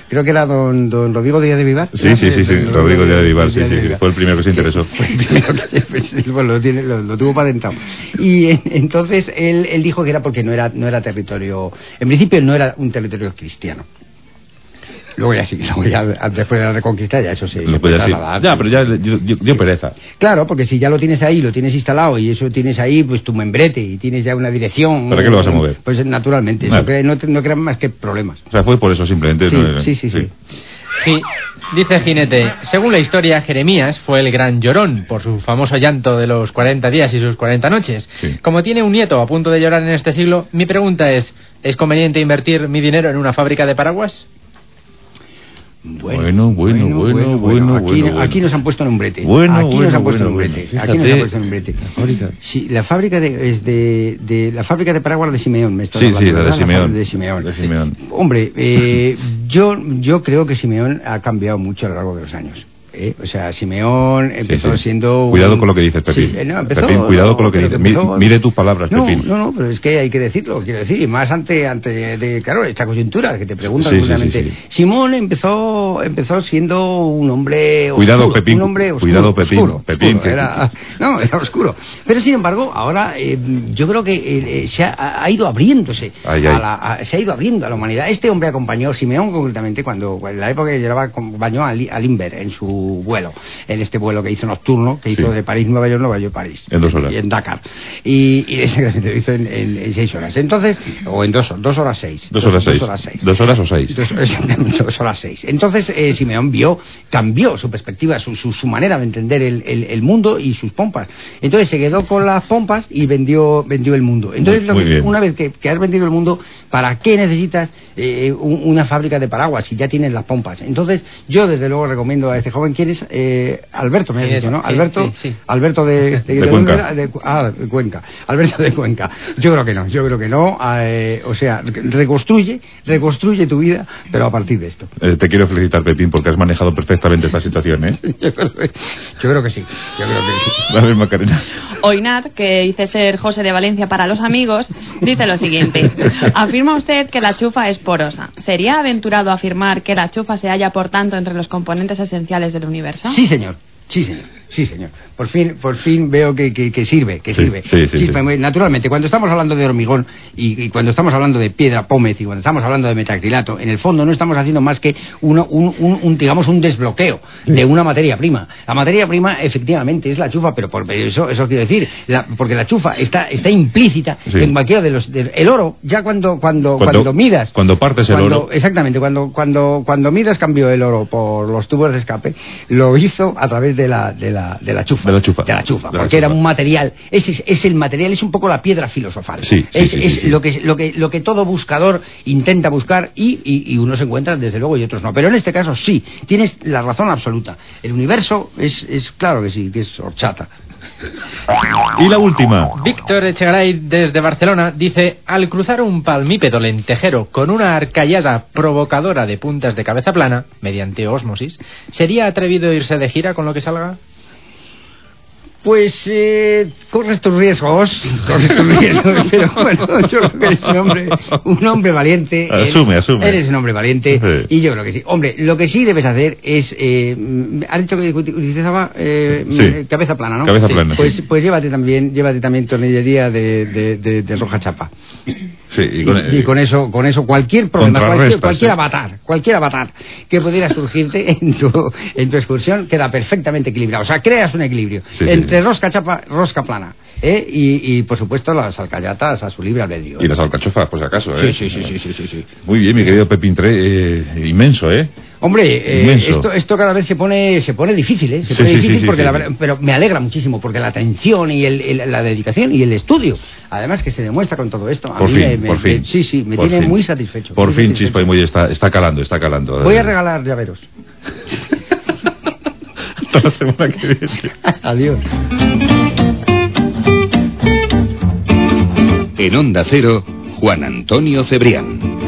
creo que era don, don Rodrigo Díaz de Vivar. Sí, sí, sí, sí. Rodrigo Díaz de Vivar, sí, sí, Fue el primero que se interesó. Fue el primero que lo, tiene, lo, tuvo patentado. Y entonces él, él dijo que era porque no era, no era territorio. En principio no era un territorio cristiano. Luego ya sí, luego ya, después de la reconquista ya eso se, no, puede Ya, pero ya dio, pereza. Claro, porque si ya lo tienes ahí, lo tienes instalado y eso tienes ahí, pues tu membrete y tienes ya una dirección. ¿Para qué lo vas a mover? Pues naturalmente, no, no crean más que problemas. O sea, fue por eso simplemente. Sí, sí, sí, sí. dice Jinete, según la historia, Jeremías fue el gran llorón por su famoso llanto de los 40 días y sus 40 noches. Como tiene un nieto a punto de llorar en este siglo, mi pregunta es, ¿es conveniente invertir mi dinero en una fábrica de paraguas? Bueno, bueno, bueno, bueno, aquí, aquí nos han puesto en un brete. Bueno, aquí nos han puesto en un brete. Aquí nos han puesto en un brete. La fábrica. Sí, la fábrica de, es de, de la fábrica de paraguas de Simeón, me estoy sí, hablando, Sí, la de Simeón. de Simeón. De Simeón. Hombre, eh, yo, yo creo que Simeón ha cambiado mucho a lo largo de los años. ¿Eh? O sea, Simeón empezó siendo... Cuidado con lo que dices, Pepín. Pepín, cuidado con lo que dices. Mire tus palabras, no, Pepín. No, no, pero es que hay que decirlo, quiero decir, y más ante, ante de, claro, esta coyuntura que te preguntan sí, Simón empezó, empezó siendo un hombre oscuro, Cuidado, Pepín. Un hombre oscuro, cuidado, Pepín. Oscuro, Pepín era, no, era oscuro. Pero sin embargo, ahora eh, yo creo que eh, se ha, ha, ido abriéndose, A la, se ha ido abriendo a la humanidad. Este hombre acompañó, Simeón concretamente, cuando en la época que llevaba, acompañó a, a Limber en su su vuelo, en este vuelo que hizo nocturno, que hizo de París, Nueva York, Nueva York, París. En dos horas. Y en Dakar. Y, y exactamente, lo hizo en, en, seis horas. Entonces, o en dos, dos horas seis. Dos horas, seis. Dos horas o seis. Dos, horas seis. Entonces, eh, Simeón vio, cambió su perspectiva, su, su, su manera de entender el, el, el, mundo y sus pompas. Entonces se quedó con las pompas y vendió, vendió el mundo. Entonces, una vez que, que, has vendido el mundo, ¿para qué necesitas eh, una fábrica de paraguas si ya tienes las pompas? Entonces, yo desde luego recomiendo a este joven, ¿quién es? Eh, Alberto, me has dicho, ¿no? Alberto, Alberto de, de, Cuenca. ah, de Cuenca. Alberto de Cuenca. Yo creo que no, yo creo que no. Eh, o sea, reconstruye, reconstruye tu vida, pero a partir de esto. Eh, te quiero felicitar, Pepín, porque has manejado perfectamente esta situación, ¿eh? yo, creo que, yo, creo que, sí, yo creo que sí. A ver, Macarena. Oinar, que dice ser José de Valencia para los amigos, dice lo siguiente. Afirma usted que la chufa es porosa. ¿Sería aventurado afirmar que la chufa se halla, por tanto, entre los componentes esenciales del universo? Sí, señor. Sí, señor. Sí, señor. Por fin, por fin veo que, que, que sirve, que sí, sirve. Sí, sí, naturalmente, cuando estamos hablando de hormigón y, y, cuando estamos hablando de piedra pómez y cuando estamos hablando de metacrilato, en el fondo no estamos haciendo más que uno, un, un, un, digamos, un desbloqueo de una materia prima. La materia prima, efectivamente, es la chufa, pero por eso, eso quiero decir, la, porque la chufa está, está implícita en cualquiera de los... De, el oro, ya cuando, cuando, cuando, cuando midas... Cuando partes cuando, el oro... Exactamente, cuando, cuando, cuando midas cambió el oro por los tubos de escape, lo hizo a través de la, de la, de la chufa. De la chufa. De la chufa, de la porque chufa. era un material. Ese es, es, el material, es un poco la piedra filosofal. Sí, sí, es, sí, es Lo, que, lo, que, lo que todo buscador intenta buscar y, y, y unos encuentran, desde luego, y otros no. Pero en este caso sí, tienes la razón absoluta. El universo es, es claro que sí, que es horchata. Y la última. Víctor Echegaray, desde Barcelona, dice: Al cruzar un palmípedo lentejero con una arcallada provocadora de puntas de cabeza plana, mediante osmosis, ¿sería atrevido irse de gira con lo que salga? Pues eh, corres tus riesgos, corres tus riesgos, pero bueno, yo creo que eres un hombre, un hombre valiente. Asume, eres, asume. Eres un hombre valiente Sí. y yo creo que sí. Hombre, lo que sí debes hacer es, eh, has dicho que utilizaba eh, Sí. cabeza plana, ¿no? Cabeza plana, Pues, pues llévate también, llévate también tornillería de, de, de, de roja chapa. Sí, y con, y, y con eso, con eso cualquier problema, cualquier, Contrarrestas, cualquier ¿eh? avatar, cualquier avatar que pudiera surgirte en tu, en tu excursión queda perfectamente equilibrado. O sea, creas un equilibrio Sí, rosca chapa, rosca plana, ¿eh? y, y por supuesto las alcayatas a su libre albedrío. y las alcachofas, por si acaso, Sí, ¿eh? sí, sí, sí, sí, sí, sí. Muy bien, mi querido Pepín Tre, eh, inmenso, ¿eh? Hombre, eh, Inmenso. esto, esto cada vez se pone, se pone difícil, ¿eh? Se Sí, pone sí, difícil sí, sí, porque sí, la pero me alegra muchísimo porque la atención y el, el- la dedicación y el estudio, además que se demuestra con todo esto, a Por mí fin, me, me- por fin. me- sí, sí, me Por tiene fin. muy satisfecho. Por muy fin, satisfecho. Chispa y Muelle está, está calando, está calando. Voy a regalar llaveros. Hasta la semana que viene. Adiós. En Onda Cero, Juan Antonio Cebrián.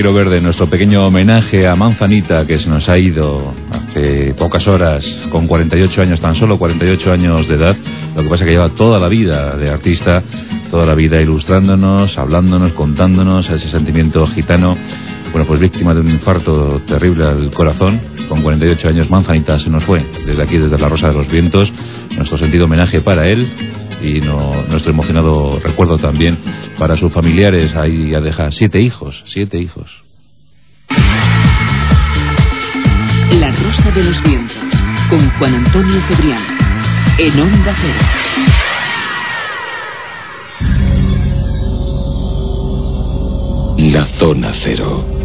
Quiero verde, nuestro pequeño homenaje a Manzanita que se nos ha ido hace pocas horas, con 48 años, tan solo 48 años de edad. Lo que pasa es que lleva toda la vida de artista, toda la vida ilustrándonos, hablándonos, contándonos ese sentimiento gitano. Bueno, pues víctima de un infarto terrible al corazón, con 48 años, Manzanita se nos fue. Desde aquí, desde la Rosa de los Vientos, nuestro sentido homenaje para él y no- nuestro emocionado recuerdo también para sus familiares. Ahí ya deja siete hijos, siete hijos. La Rosa de los Vientos, con Juan Antonio Cebrián, en Onda Cero. La Zona Cero.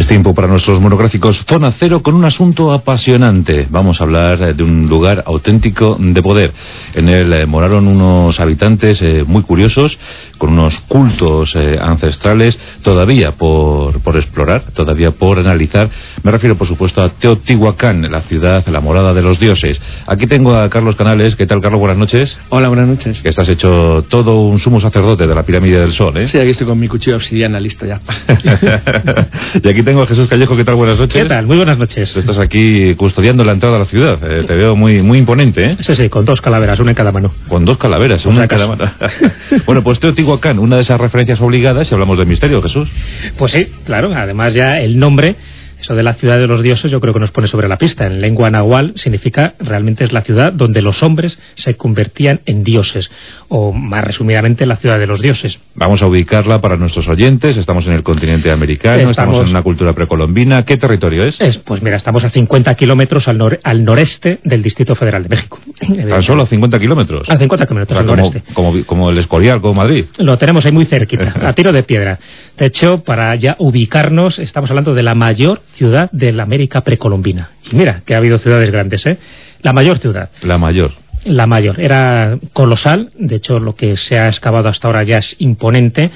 Es tiempo para nuestros monográficos Zona Cero con un asunto apasionante. Vamos a hablar eh, de un lugar auténtico de poder. En él eh, moraron unos habitantes eh, muy curiosos, con unos cultos eh, ancestrales todavía por, por explorar, todavía por analizar. Me refiero, por supuesto, a Teotihuacán, la ciudad, la morada de los dioses. Aquí tengo a Carlos Canales. ¿Qué tal, Carlos? Buenas noches. Hola, buenas noches. Que estás hecho todo un sumo sacerdote de la pirámide del Sol, ¿eh? Sí, aquí estoy con mi cuchillo obsidiana listo ya. y aquí tengo a Jesús Callejo. ¿Qué tal? Buenas noches. ¿Qué tal? Muy buenas noches. Estás aquí custodiando la entrada a la ciudad. Eh, te veo muy muy imponente, ¿eh? Sí, sí, con dos calaveras, una en cada mano. Con dos calaveras, una en cada mano. bueno, pues Teotihuacán, una de esas referencias obligadas si hablamos de misterio, Jesús. Pues sí, claro, además ya el nombre, eso de la ciudad de los dioses, yo creo que nos pone sobre la pista. En lengua nahual significa realmente es la ciudad donde los hombres se convertían en dioses, o más resumidamente la ciudad de los dioses. Vamos a ubicarla para nuestros oyentes. Estamos en el continente americano, estamos, Estamos- en una cultura precolombina. ¿Qué territorio es? Es, pues mira, estamos a 50 kilómetros al, nor- al noreste del Distrito Federal de México. Tan solo a 50 kilómetros. A 50 kilómetros O sea, al como, noreste. como, como el Escorial, como Madrid. Lo tenemos ahí muy cerquita, a tiro de piedra. De hecho, para ya ubicarnos, estamos hablando de la mayor ciudad de la América precolombina. Y mira, que ha habido ciudades grandes, ¿eh? La mayor ciudad, La mayor. la mayor. Era colosal, de hecho, lo que se ha excavado hasta ahora ya es imponente,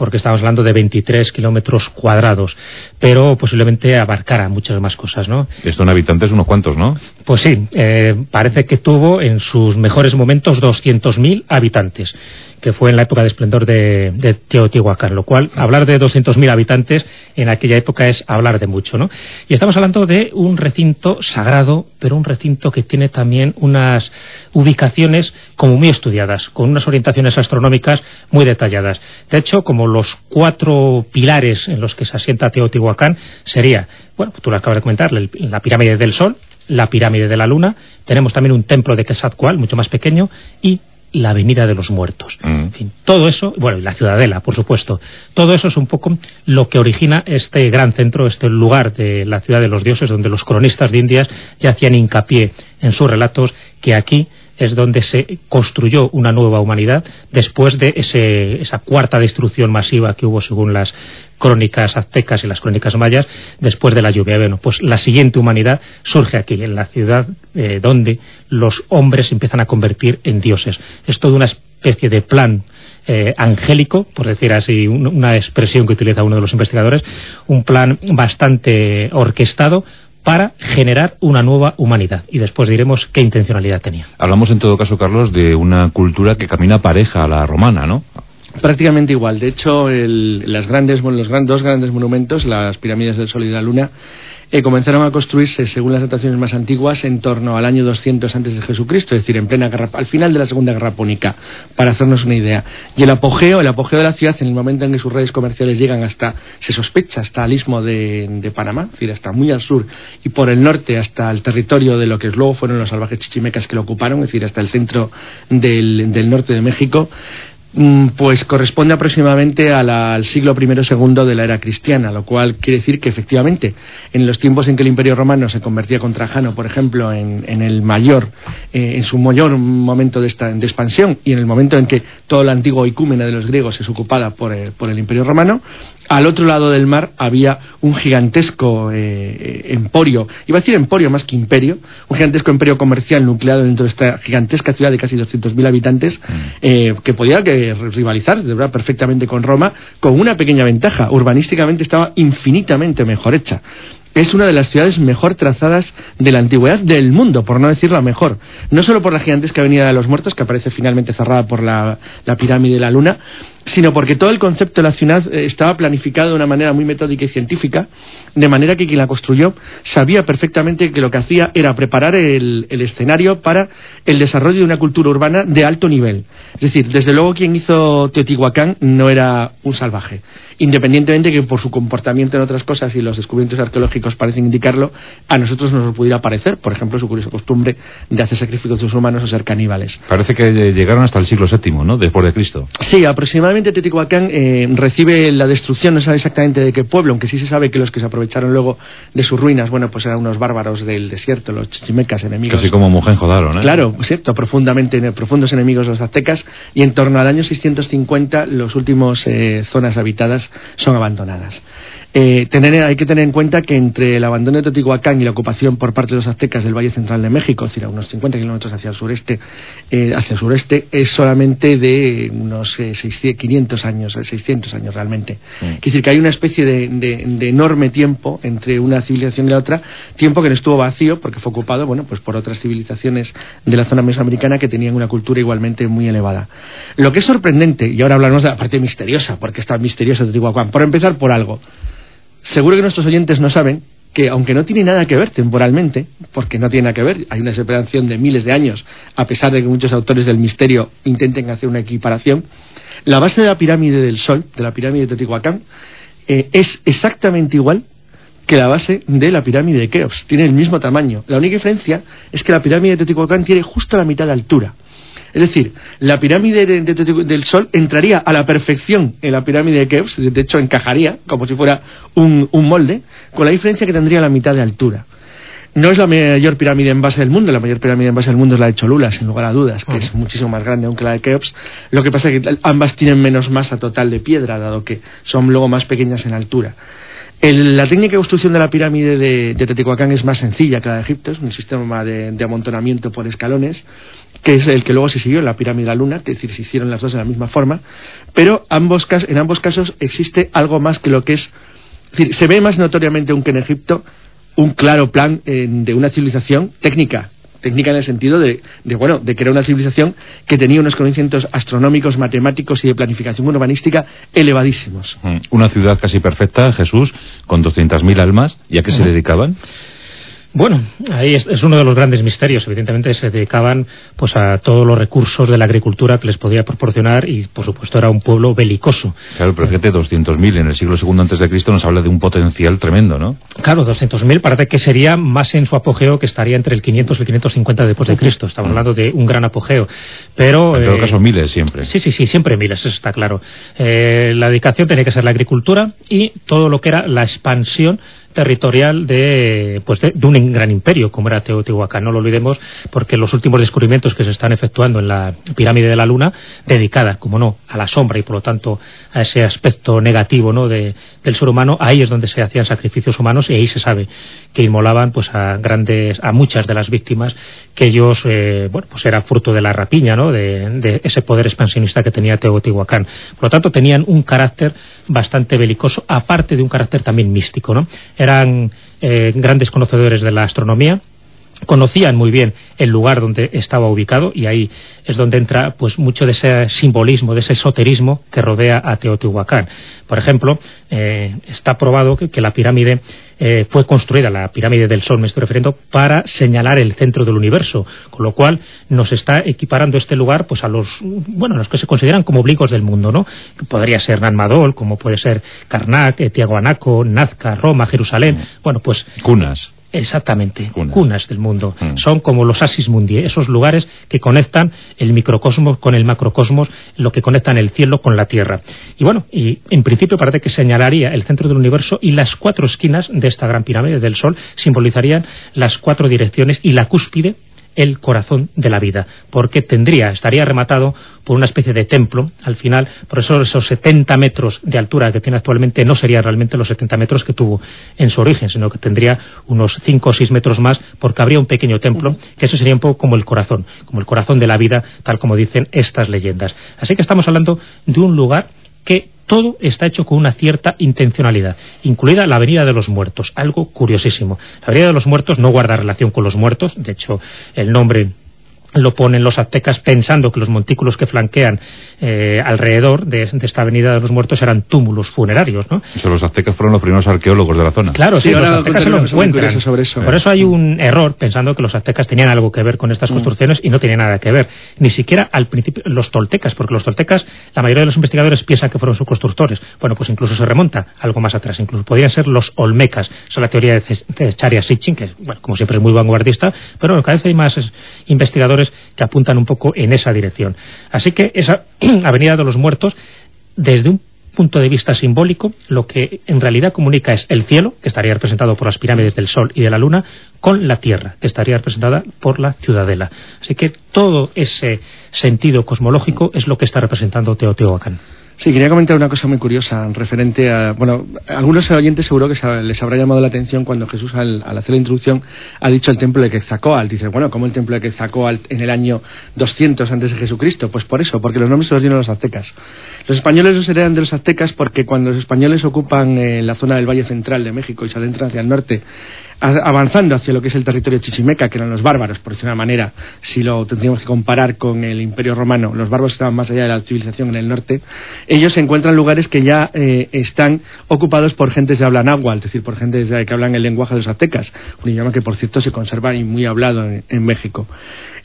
porque estamos hablando de 23 kilómetros cuadrados, pero posiblemente abarcara muchas más cosas, ¿no? Son habitantes unos cuantos, ¿no? Pues sí, eh, parece que tuvo en sus mejores momentos 200.000 habitantes, que fue en la época de esplendor de, de Teotihuacán, lo cual hablar de 200.000 habitantes en aquella época es hablar de mucho, ¿no? Y estamos hablando de un recinto sagrado, pero un recinto que tiene también unas ubicaciones como muy estudiadas, con unas orientaciones astronómicas muy detalladas. De hecho, como los cuatro pilares en los que se asienta Teotihuacán sería, bueno, tú lo acabas de comentar, la pirámide del Sol, la pirámide de la Luna, tenemos también un templo de Quetzalcoatl, mucho más pequeño, y la Avenida de los Muertos. Mm. En fin, todo eso, bueno, y la Ciudadela, por supuesto, todo eso es un poco lo que origina este gran centro, este lugar de la ciudad de los dioses, donde los cronistas de Indias ya hacían hincapié en sus relatos que aquí es donde se construyó una nueva humanidad después de ese- esa cuarta destrucción masiva que hubo según las crónicas aztecas y las crónicas mayas después de la lluvia. Bueno, pues la siguiente humanidad surge aquí, en la ciudad eh, donde los hombres se empiezan a convertir en dioses. Es toda una especie de plan eh, angélico, por decir así, un- una expresión que utiliza uno de los investigadores, un plan bastante orquestado para generar una nueva humanidad. Y después diremos qué intencionalidad tenía. Hablamos en todo caso, Carlos, de una cultura que camina pareja a la romana, ¿no? Prácticamente igual. De hecho, el- las grandes, los gran- dos grandes monumentos, las pirámides del Sol y de la Luna, eh, comenzaron a construirse, según las dataciones más antiguas, en torno al año 200 antes de Jesucristo, es decir, en plena guerra, al final de la Segunda Guerra Púnica, para hacernos una idea. Y el apogeo, el apogeo de la ciudad, en el momento en que sus redes comerciales llegan hasta, se sospecha, hasta el istmo de, Panamá, es decir, hasta muy al sur, y por el norte hasta el territorio de lo que luego fueron los salvajes chichimecas que lo ocuparon, es decir, hasta el centro del, norte de México, pues corresponde aproximadamente al siglo I segundo de la era cristiana, lo cual quiere decir que efectivamente en los tiempos en que el Imperio Romano se convertía con Trajano, por ejemplo, en, el mayor, eh, en su mayor momento de, expansión y en el momento en que todo el antiguo icúmena de los griegos es ocupada por el Imperio Romano, al otro lado del mar había un gigantesco eh, emporio, iba a decir emporio más que imperio, un gigantesco imperio comercial nucleado dentro de esta gigantesca ciudad de casi 200.000 habitantes, mm. eh, que podía que rivalizar de verdad perfectamente con Roma, con una pequeña ventaja, urbanísticamente estaba infinitamente mejor hecha es una de las ciudades mejor trazadas de la antigüedad del mundo, por no decir la mejor. No solo por la gigantesca Avenida de los Muertos, que aparece finalmente cerrada por la, la pirámide de la Luna, sino porque todo el concepto de la ciudad eh, estaba planificado de una manera muy metódica y científica, de manera que quien la construyó sabía perfectamente que lo que hacía era preparar el, escenario para el desarrollo de una cultura urbana de alto nivel. Es decir, desde luego quien hizo Teotihuacán no era un salvaje, independientemente que por su comportamiento en otras cosas y los descubrimientos arqueológicos parecen indicarlo, a nosotros nos lo pudiera parecer, por ejemplo, su curiosa costumbre de hacer sacrificios los humanos o ser caníbales. Parece que llegaron hasta el siglo VII, ¿no? Después de Cristo. Sí, aproximadamente Teotihuacán eh, recibe la destrucción, no sabe exactamente de qué pueblo, aunque sí se sabe que los que se aprovecharon luego de sus ruinas, bueno, pues eran unos bárbaros del desierto, los chichimecas enemigos. Casi como Mohenjo-Daro, ¿no? Claro, cierto, profundamente, profundos enemigos los aztecas, y en torno al año 650 las últimas eh, zonas habitadas son abandonadas. Eh, hay que tener en cuenta que entre el abandono de Teotihuacán y la ocupación por parte de los aztecas del Valle Central de México, es decir, a unos 50 kilómetros hacia el sureste, eh, hacia el sureste, es solamente de unos 500 eh, años, 600 años realmente. Mm. Quiere decir que hay una especie de, enorme tiempo entre una civilización y la otra, tiempo que no estuvo vacío porque fue ocupado, bueno, pues por otras civilizaciones de la zona mesoamericana que tenían una cultura igualmente muy elevada. Lo que es sorprendente, y ahora hablamos de la parte misteriosa, porque está misteriosa Teotihuacán, por empezar por algo. Seguro que nuestros oyentes no saben que aunque no tiene nada que ver temporalmente, porque no tiene nada que ver, hay una separación de miles de años, a pesar de que muchos autores del misterio intenten hacer una equiparación, la base de la pirámide del Sol, de la pirámide de Teotihuacán, eh, es exactamente igual que la base de la pirámide de Keops. Tiene el mismo tamaño. La única diferencia es que la pirámide de Teotihuacán tiene justo la mitad de altura. Es decir, la pirámide del Sol entraría a la perfección en la pirámide de Keops, de hecho encajaría como si fuera un, molde, con la diferencia que tendría la mitad de altura. No es la mayor pirámide en base del mundo, la mayor pirámide en base del mundo es la de Cholula, sin lugar a dudas, que es muchísimo más grande aunque la de Keops. Lo que pasa es que ambas tienen menos masa total de piedra, dado que son luego más pequeñas en altura la técnica de construcción de la pirámide de, Teotihuacán es más sencilla que la de Egipto, es un sistema de, amontonamiento por escalones, que es el que luego se siguió en la pirámide de la Luna, es decir, se hicieron las dos de la misma forma, pero ambos, en ambos casos existe algo más que lo que es, es decir, se ve más notoriamente aún que en Egipto un claro plan de una civilización técnica, técnica en el sentido de, bueno, de que era una civilización que tenía unos conocimientos astronómicos, matemáticos y de planificación urbanística elevadísimos. Mm, una ciudad casi perfecta, Jesús, con 200.000 almas, ¿y a qué se dedicaban? Bueno, ahí es, uno de los grandes misterios. Evidentemente se dedicaban pues a todos los recursos de la agricultura que les podía proporcionar y, por supuesto, era un pueblo belicoso. Claro, pero fíjate, 200.000 en el siglo II antes de Cristo nos habla de un potencial tremendo, ¿no? Claro, 200.000 parece que sería más en su apogeo que estaría entre el 500 y el 550 después de Cristo. Estamos hablando de un gran apogeo. Pero, en todo eh, caso, miles siempre. Sí, sí, sí, siempre miles, eso está claro. Eh, la dedicación tenía que ser la agricultura y todo lo que era la expansión territorial de, pues de, un gran imperio como era Teotihuacán. No lo olvidemos porque los últimos descubrimientos que se están efectuando en la pirámide de la Luna, dedicada, como no, a la sombra y por lo tanto a ese aspecto negativo ¿no? de, del ser humano, ahí es donde se hacían sacrificios humanos y ahí se sabe que inmolaban pues a grandes, a muchas de las víctimas que ellos, eh, bueno, pues era fruto de la rapiña, ¿no? De, ese poder expansionista que tenía Teotihuacán. Por lo tanto, tenían un carácter bastante belicoso, aparte de un carácter también místico, ¿no? Eran eh, grandes conocedores de la astronomía, conocían muy bien el lugar donde estaba ubicado y ahí es donde entra pues mucho de ese simbolismo, de ese esoterismo que rodea a Teotihuacán. Por ejemplo, eh, está probado que, la pirámide eh, fue construida, la pirámide del Sol me estoy refiriendo, para señalar el centro del universo, con lo cual nos está equiparando este lugar pues a los bueno, los que se consideran como oblicuos del mundo, ¿no? Que podría ser Nanmadol, como puede ser Karnak, Tiahuanaco, Nazca, Roma, Jerusalén, bueno, pues cunas Exactamente, cunas, del mundo. Mm. Son como los asis mundi, esos lugares que conectan el microcosmos con el macrocosmos, lo que conectan el cielo con la tierra. Y bueno, y en principio parece que señalaría el centro del universo y las cuatro esquinas de esta gran pirámide del Sol simbolizarían las cuatro direcciones y la cúspide el corazón de la vida, porque tendría, estaría rematado por una especie de templo al final, por eso esos 70 metros de altura que tiene actualmente no serían realmente los 70 metros que tuvo en su origen, sino que tendría unos 5 o 6 metros más, porque habría un pequeño templo, que eso sería un poco como el corazón, como el corazón de la vida, tal como dicen estas leyendas. Así que estamos hablando de un lugar que todo está hecho con una cierta intencionalidad, incluida la Avenida de los Muertos, algo curiosísimo. La Avenida de los Muertos no guarda relación con los muertos, de hecho el nombre lo ponen los aztecas pensando que los montículos que flanquean eh, alrededor de, esta avenida de los muertos eran túmulos funerarios, ¿no? los aztecas fueron los primeros arqueólogos de la zona. Claro, sí, los aztecas se lo encuentran. Sobre eso. Por eso hay un error pensando que los aztecas tenían algo que ver con estas mm. construcciones y no tenían nada que ver. Ni siquiera al principio los toltecas, porque los toltecas, la mayoría de los investigadores piensan que fueron sus constructores. Bueno, pues incluso se remonta algo más atrás. Incluso podrían ser los olmecas. Esa es la teoría de Charia Sitchin, que, bueno, como siempre es muy vanguardista, pero cada vez hay más investigadores que apuntan un poco en esa dirección. Así que esa Avenida de los Muertos, desde un punto de vista simbólico, lo que en realidad comunica es el cielo, que estaría representado por las pirámides del Sol y de la Luna, con la Tierra, que estaría representada por la ciudadela. Así que todo ese sentido cosmológico es lo que está representando Teotihuacán. Sí, quería comentar una cosa muy curiosa referente a. Bueno, algunos oyentes seguro que les habrá llamado la atención cuando Jesús, al, hacer la introducción, ha dicho el templo de Quetzalcoatl. Dice, bueno, ¿cómo el templo de Quetzalcoatl en el año 200 antes de Jesucristo? Pues por eso, porque los nombres se los dieron los aztecas. Los españoles los heredan de los aztecas porque cuando los españoles ocupan eh, la zona del Valle Central de México y se adentran hacia el norte, avanzando hacia lo que es el territorio chichimeca, que eran los bárbaros, por decir una manera, si lo tendríamos que comparar con el Imperio Romano, los bárbaros estaban más allá de la civilización en el norte, ellos se encuentran lugares que ya eh, están ocupados por gentes de habla náhuatl, es decir, por gentes que hablan el lenguaje de los aztecas, un idioma que por cierto se conserva y muy hablado en México.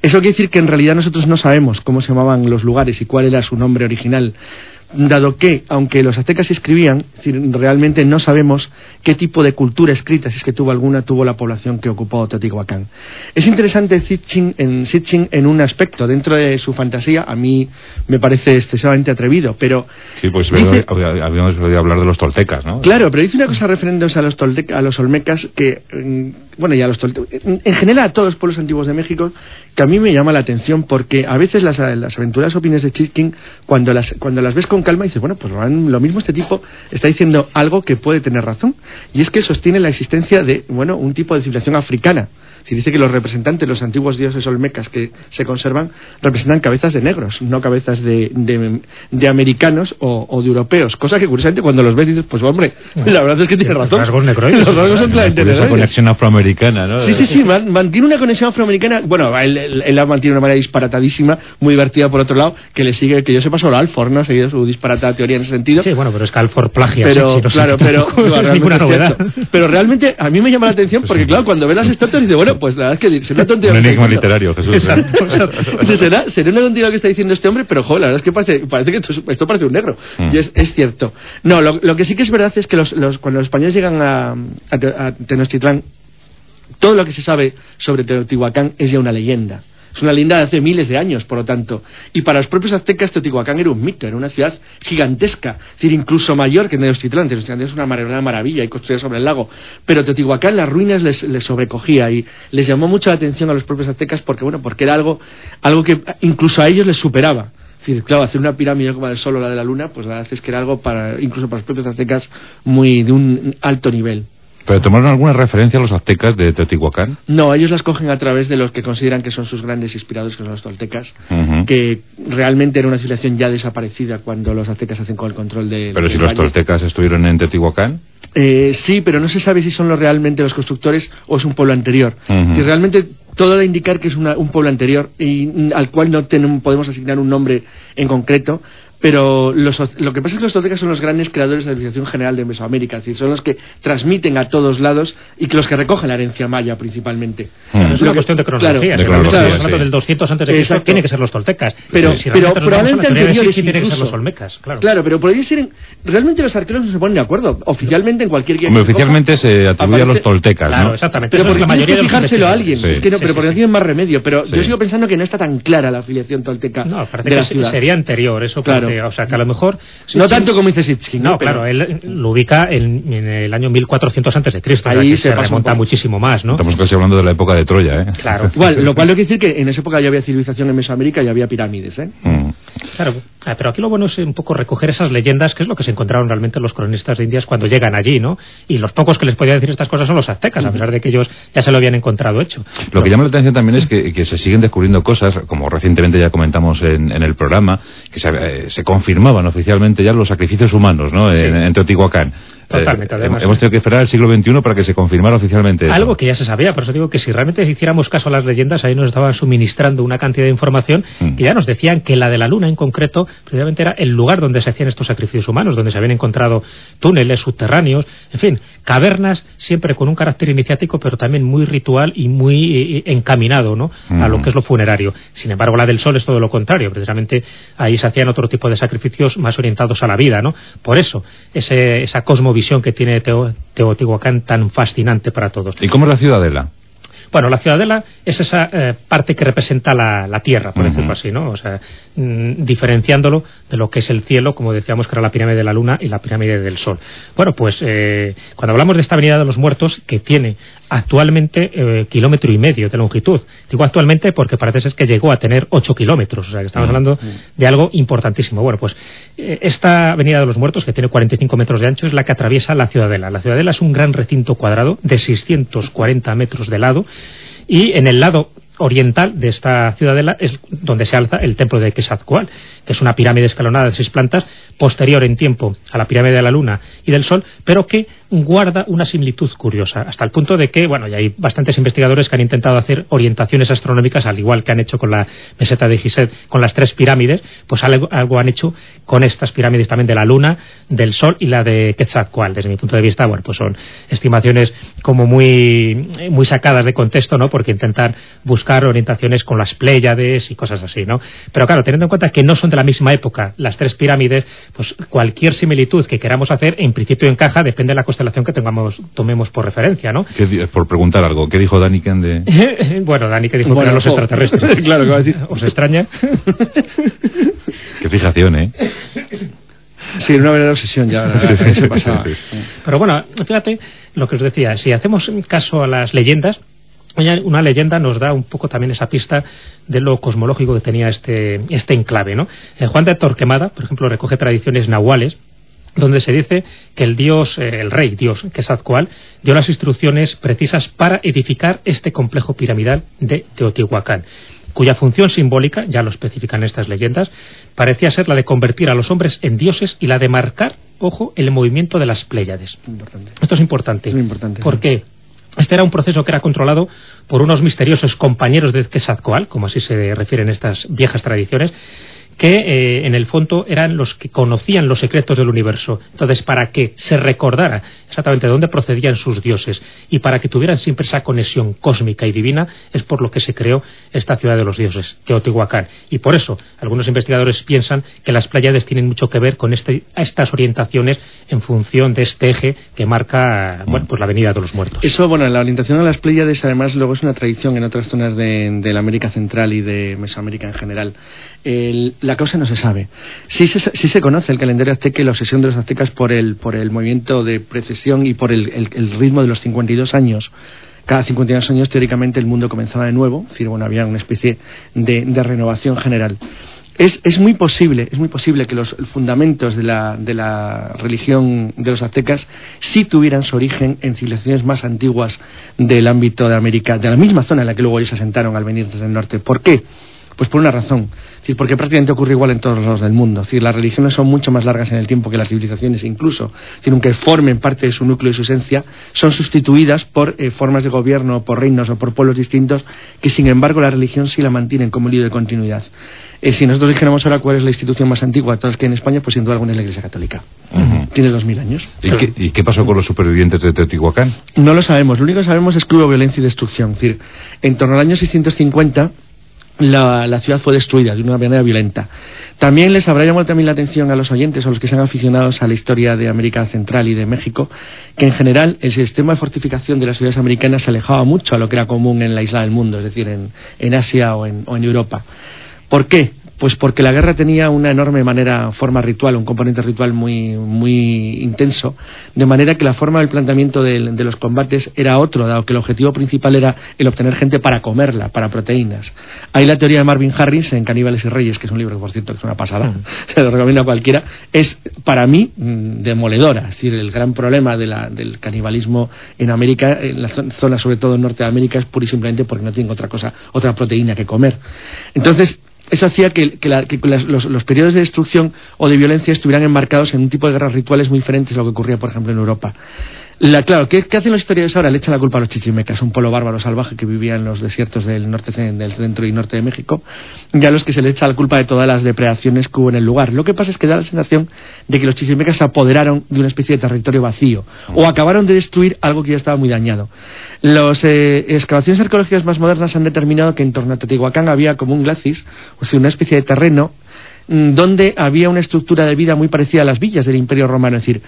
Eso quiere decir que en realidad nosotros no sabemos cómo se llamaban los lugares y cuál era su nombre original dado que, aunque los aztecas escribían, realmente no sabemos qué tipo de cultura escrita, si es que tuvo alguna, tuvo la población que ocupó Teotihuacán. Es interesante Sitchin en, en un aspecto, dentro de su fantasía, a mí me parece excesivamente atrevido, pero... Sí, pues habíamos podido hablar de los toltecas, ¿no? Claro, pero dice una cosa referente a los, a los olmecas que, mm, bueno, y a los toltecas, en general a todos los pueblos antiguos de México, que a mí me llama la atención porque a veces las, aventuras opiniones de Sitchin, cuando las, cuando las ves con calma dices, bueno, pues lo mismo este tipo está diciendo algo que puede tener razón. Y es que sostiene la existencia de, bueno, un tipo de civilización africana. Si dice que los representantes, los antiguos dioses olmecas que se conservan, representan cabezas de negros, no cabezas de, de, americanos o, de europeos. Cosa que curiosamente cuando los ves dices, pues hombre, la verdad es que tiene razón. Rasgos negroides. Los rasgos son claramente conexión afroamericana, ¿no? Sí, sí, sí, mantiene una conexión afroamericana. Bueno, él, él, la mantiene de una manera disparatadísima, muy divertida por otro lado, que le sigue, que yo sepa solo Alford, ¿no? Ha seguido su disparata teoría en ese sentido. Sí, bueno, pero es que Alford plagia. Pero, claro, pero, pero realmente a mí me llama la atención porque, claro, cuando ves las estatuas dices, bueno, pues la verdad es que será una tontería. Un enigma literario, Jesús. ¿eh? será, será una tontería lo que está diciendo este hombre, pero, joder, la verdad es que parece, parece que esto, parece un negro. Mm. Y es, es, cierto. No, lo, lo, que sí que es verdad es que los, los, cuando los españoles llegan a, a, a Tenochtitlán, todo lo que se sabe sobre Teotihuacán es ya una leyenda. Es una leyenda de hace miles de años, por lo tanto. Y para los propios aztecas, Teotihuacán era un mito, era una ciudad gigantesca, es decir, incluso mayor que Tenochtitlán. Tenochtitlán es una maravilla y construida sobre el lago. Pero Teotihuacán, las ruinas les, sobrecogía y les llamó mucho la atención a los propios aztecas porque, bueno, porque era algo, algo que incluso a ellos les superaba. Es decir, claro, hacer una pirámide como la del Sol o la de la Luna, pues la verdad es que era algo para, incluso para los propios aztecas, muy de un alto nivel. ¿Pero tomaron alguna referencia a los aztecas de Teotihuacán? No, ellos las cogen a través de los que consideran que son sus grandes inspiradores, que son los toltecas, que realmente era una civilización ya desaparecida cuando los aztecas hacen con el control de... ¿Pero si los toltecas estuvieron en Teotihuacán? Eh, sí, pero no se sabe si son los realmente los constructores o es un pueblo anterior. Si realmente todo da indicar que es un pueblo anterior y al cual no podemos asignar un nombre en concreto, pero lo que pasa es que los toltecas son los grandes creadores de la civilización general de Mesoamérica, es decir, son los que transmiten a todos lados y que los que recogen la herencia maya principalmente. Hmm. es una cuestión de cronología. Claro, de claro, hablando del 200 antes de Cristo, tiene que ser los toltecas. Pero, pero probablemente anteriores tienen que ser los olmecas, claro. Claro, pero podría ser... Realmente los arqueólogos no se ponen de acuerdo. Oficialmente en cualquier guía Oficialmente se atribuye a los toltecas, claro, exactamente. Pero porque la mayoría que fijárselo a alguien. Es que no, pero porque no tienen más remedio. Pero yo sigo pensando que no está tan clara la afiliación tolteca no, de la ciudad. sería anterior, eso claro. O sea, que a lo mejor no tanto como dice Sitchkin. No, claro, él lo ubica en, el año 1400 antes de Cristo. Ahí se, remonta muchísimo más, ¿no? Estamos casi hablando de la época de Troya, ¿eh? Claro. Igual, lo cual no quiere decir que en esa época ya había civilización en Mesoamérica y había pirámides, ¿eh? Mm. Claro, ah, pero aquí lo bueno es un poco recoger esas leyendas, que es lo que se encontraron realmente los cronistas de Indias cuando llegan allí, ¿no? Y los pocos que les podían decir estas cosas son los aztecas, a pesar de que ellos ya se lo habían encontrado hecho. Lo que llama la atención también es que, se siguen descubriendo cosas, como recientemente ya comentamos en, el programa, que se, eh, se confirmaban oficialmente ya los sacrificios humanos ¿no? en, Teotihuacán. Totalmente, eh, además. Hemos tenido que esperar al siglo XXI para que se confirmara oficialmente. Algo que ya se sabía, por eso digo que si realmente hiciéramos caso a las leyendas, ahí nos estaban suministrando una cantidad de información mm. que ya nos decían que la de la Luna en concreto, precisamente era el lugar donde se hacían estos sacrificios humanos, donde se habían encontrado túneles subterráneos, en fin, cavernas siempre con un carácter iniciático, pero también muy ritual y muy eh, eh, encaminado ¿no? a lo mm. que es lo funerario. Sin embargo, la del Sol es todo lo contrario, precisamente ahí se hacían otro tipo de sacrificios más orientados a la vida, ¿no? Por eso, ese, esa cosmovisión que tiene Teotihuacán tan fascinante para todos. ¿Y cómo es la ciudadela? Bueno, la ciudadela es esa eh, parte que representa la, tierra, por decirlo así, ¿no? O sea, mm, diferenciándolo de lo que es el cielo, como decíamos que era la pirámide de la luna y la pirámide del sol. Bueno, pues eh, cuando hablamos de esta avenida de los muertos, que tiene actualmente eh, kilómetro y medio de longitud, digo actualmente porque parece ser que llegó a tener ocho kilómetros, o sea, que estamos hablando de algo importantísimo. Bueno, pues esta avenida de los muertos, que tiene 45 metros de ancho, es la que atraviesa la ciudadela. La ciudadela es un gran recinto cuadrado de 640 metros de lado y en el lado oriental de esta ciudadela es donde se alza el templo de Quetzalcoatl, que es una pirámide escalonada de seis plantas, posterior en tiempo a la pirámide de la Luna y del Sol, pero que guarda una similitud curiosa, hasta el punto de que, bueno, ya hay bastantes investigadores que han intentado hacer orientaciones astronómicas, al igual que han hecho con la meseta de Gizeh, con las tres pirámides, pues algo, han hecho con estas pirámides también de la Luna, del Sol y la de Quetzalcoatl. Desde mi punto de vista, bueno, pues son estimaciones como muy, muy sacadas de contexto, ¿no? Porque intentan buscar orientaciones con las Pléyades y cosas así, ¿no? Pero claro, teniendo en cuenta que no son de la misma época las tres pirámides, pues cualquier similitud que queramos hacer, en principio encaja, depende de la constelación que tengamos, tomemos por referencia, ¿no? por preguntar algo, ¿qué dijo Daniken de...? bueno, Daniken dijo que eran los extraterrestres. claro, que va a decir. ¿Os extraña? qué fijación, ¿eh? Sí, una verdadera obsesión ya. Pero bueno, fíjate lo que os decía, si hacemos caso a las leyendas, una leyenda nos da un poco también esa pista de lo cosmológico que tenía este, este enclave. ¿no? Eh, Juan de Torquemada, por ejemplo, recoge tradiciones nahuales donde se dice que el dios, eh, el rey dios Quetzalcoatl, dio las instrucciones precisas para edificar este complejo piramidal de Teotihuacán, cuya función simbólica, ya lo especifican estas leyendas, parecía ser la de convertir a los hombres en dioses y la de marcar, ojo, el movimiento de las Pléyades. Esto es importante. importante ¿Por qué? Este era un proceso que era controlado por unos misteriosos compañeros de Quetzalcoatl, como así se refieren estas viejas tradiciones, que eh, en el fondo eran los que conocían los secretos del universo. Entonces, para que se recordara exactamente de dónde procedían sus dioses y para que tuvieran siempre esa conexión cósmica y divina, es por lo que se creó esta ciudad de los dioses, Teotihuacán. Y por eso, algunos investigadores piensan que las Pleiades tienen mucho que ver con este, estas orientaciones en función de este eje que marca bueno, pues la Avenida de los Muertos. Eso, bueno, la orientación a las Pleiades además luego es una tradición en otras zonas de, de la América Central y de Mesoamérica en general la causa no se sabe. Sí se, conoce el calendario azteca y la obsesión de los aztecas por el, por el movimiento de precesión y por el, el, ritmo de los 52 años cada 52 años teóricamente el mundo comenzaba de nuevo, es decir, bueno, había una especie de, de renovación general. Es, es, muy posible, es muy posible que los fundamentos de la, de la religión de los aztecas sí tuvieran su origen en civilizaciones más antiguas del ámbito de América, de la misma zona en la que luego ellos se asentaron al venir desde el norte. ¿Por qué? Pues por una razón, es decir, porque prácticamente ocurre igual en todos los lados del mundo. Es decir, las religiones son mucho más largas en el tiempo que las civilizaciones incluso. Es decir, aunque formen parte de su núcleo y su esencia, son sustituidas por eh, formas de gobierno, por reinos o por pueblos distintos que sin embargo la religión sí la mantienen como lío de continuidad. Eh, si nosotros dijéramos ahora cuál es la institución más antigua todas que en España, pues sin duda alguna es la Iglesia Católica. Tiene dos mil años. ¿Y qué, pasó con los supervivientes de Teotihuacán? No lo sabemos. Lo único que sabemos es que hubo violencia y destrucción. Es decir, en torno al año 650 la, ciudad fue destruida de una manera violenta. También les habrá llamado también la atención a los oyentes o a los que sean aficionados a la historia de América Central y de México, que en general el sistema de fortificación de las ciudades americanas se alejaba mucho a lo que era común en la isla del mundo, es decir, en, en Asia o en, o en Europa. ¿Por qué? Pues porque la guerra tenía una enorme manera, forma ritual, un componente ritual muy, muy intenso, de manera que la forma del planteamiento de, los combates era otro, dado que el objetivo principal era el obtener gente para comerla, para proteínas. Hay la teoría de Marvin Harris en Caníbales y Reyes, que es un libro que por cierto que es una pasada, mm. se lo recomiendo a cualquiera, es para mí mm, demoledora, es decir, el gran problema del canibalismo en América, en la zona sobre todo en Norteamérica, es pura y simplemente porque no tienen otra cosa, otra proteína que comer. Entonces, eso hacía que, los, periodos de destrucción o de violencia estuvieran enmarcados en un tipo de guerras rituales muy diferentes a lo que ocurría, por ejemplo, en Europa. La, claro, ¿qué, hacen los historiadores ahora? Le echan la culpa a los chichimecas, un pueblo bárbaro salvaje que vivía en los desiertos del norte, del centro y norte de México, y a los que se le echa la culpa de todas las depredaciones que hubo en el lugar. Lo que pasa es que da la sensación de que los chichimecas se apoderaron de una especie de territorio vacío, o acabaron de destruir algo que ya estaba muy dañado. Las eh, excavaciones arqueológicas más modernas han determinado que en torno a Teotihuacán había como un glacis, o sea, una especie de terreno Mm, donde había una estructura de vida muy parecida a las villas del Imperio Romano, es decir,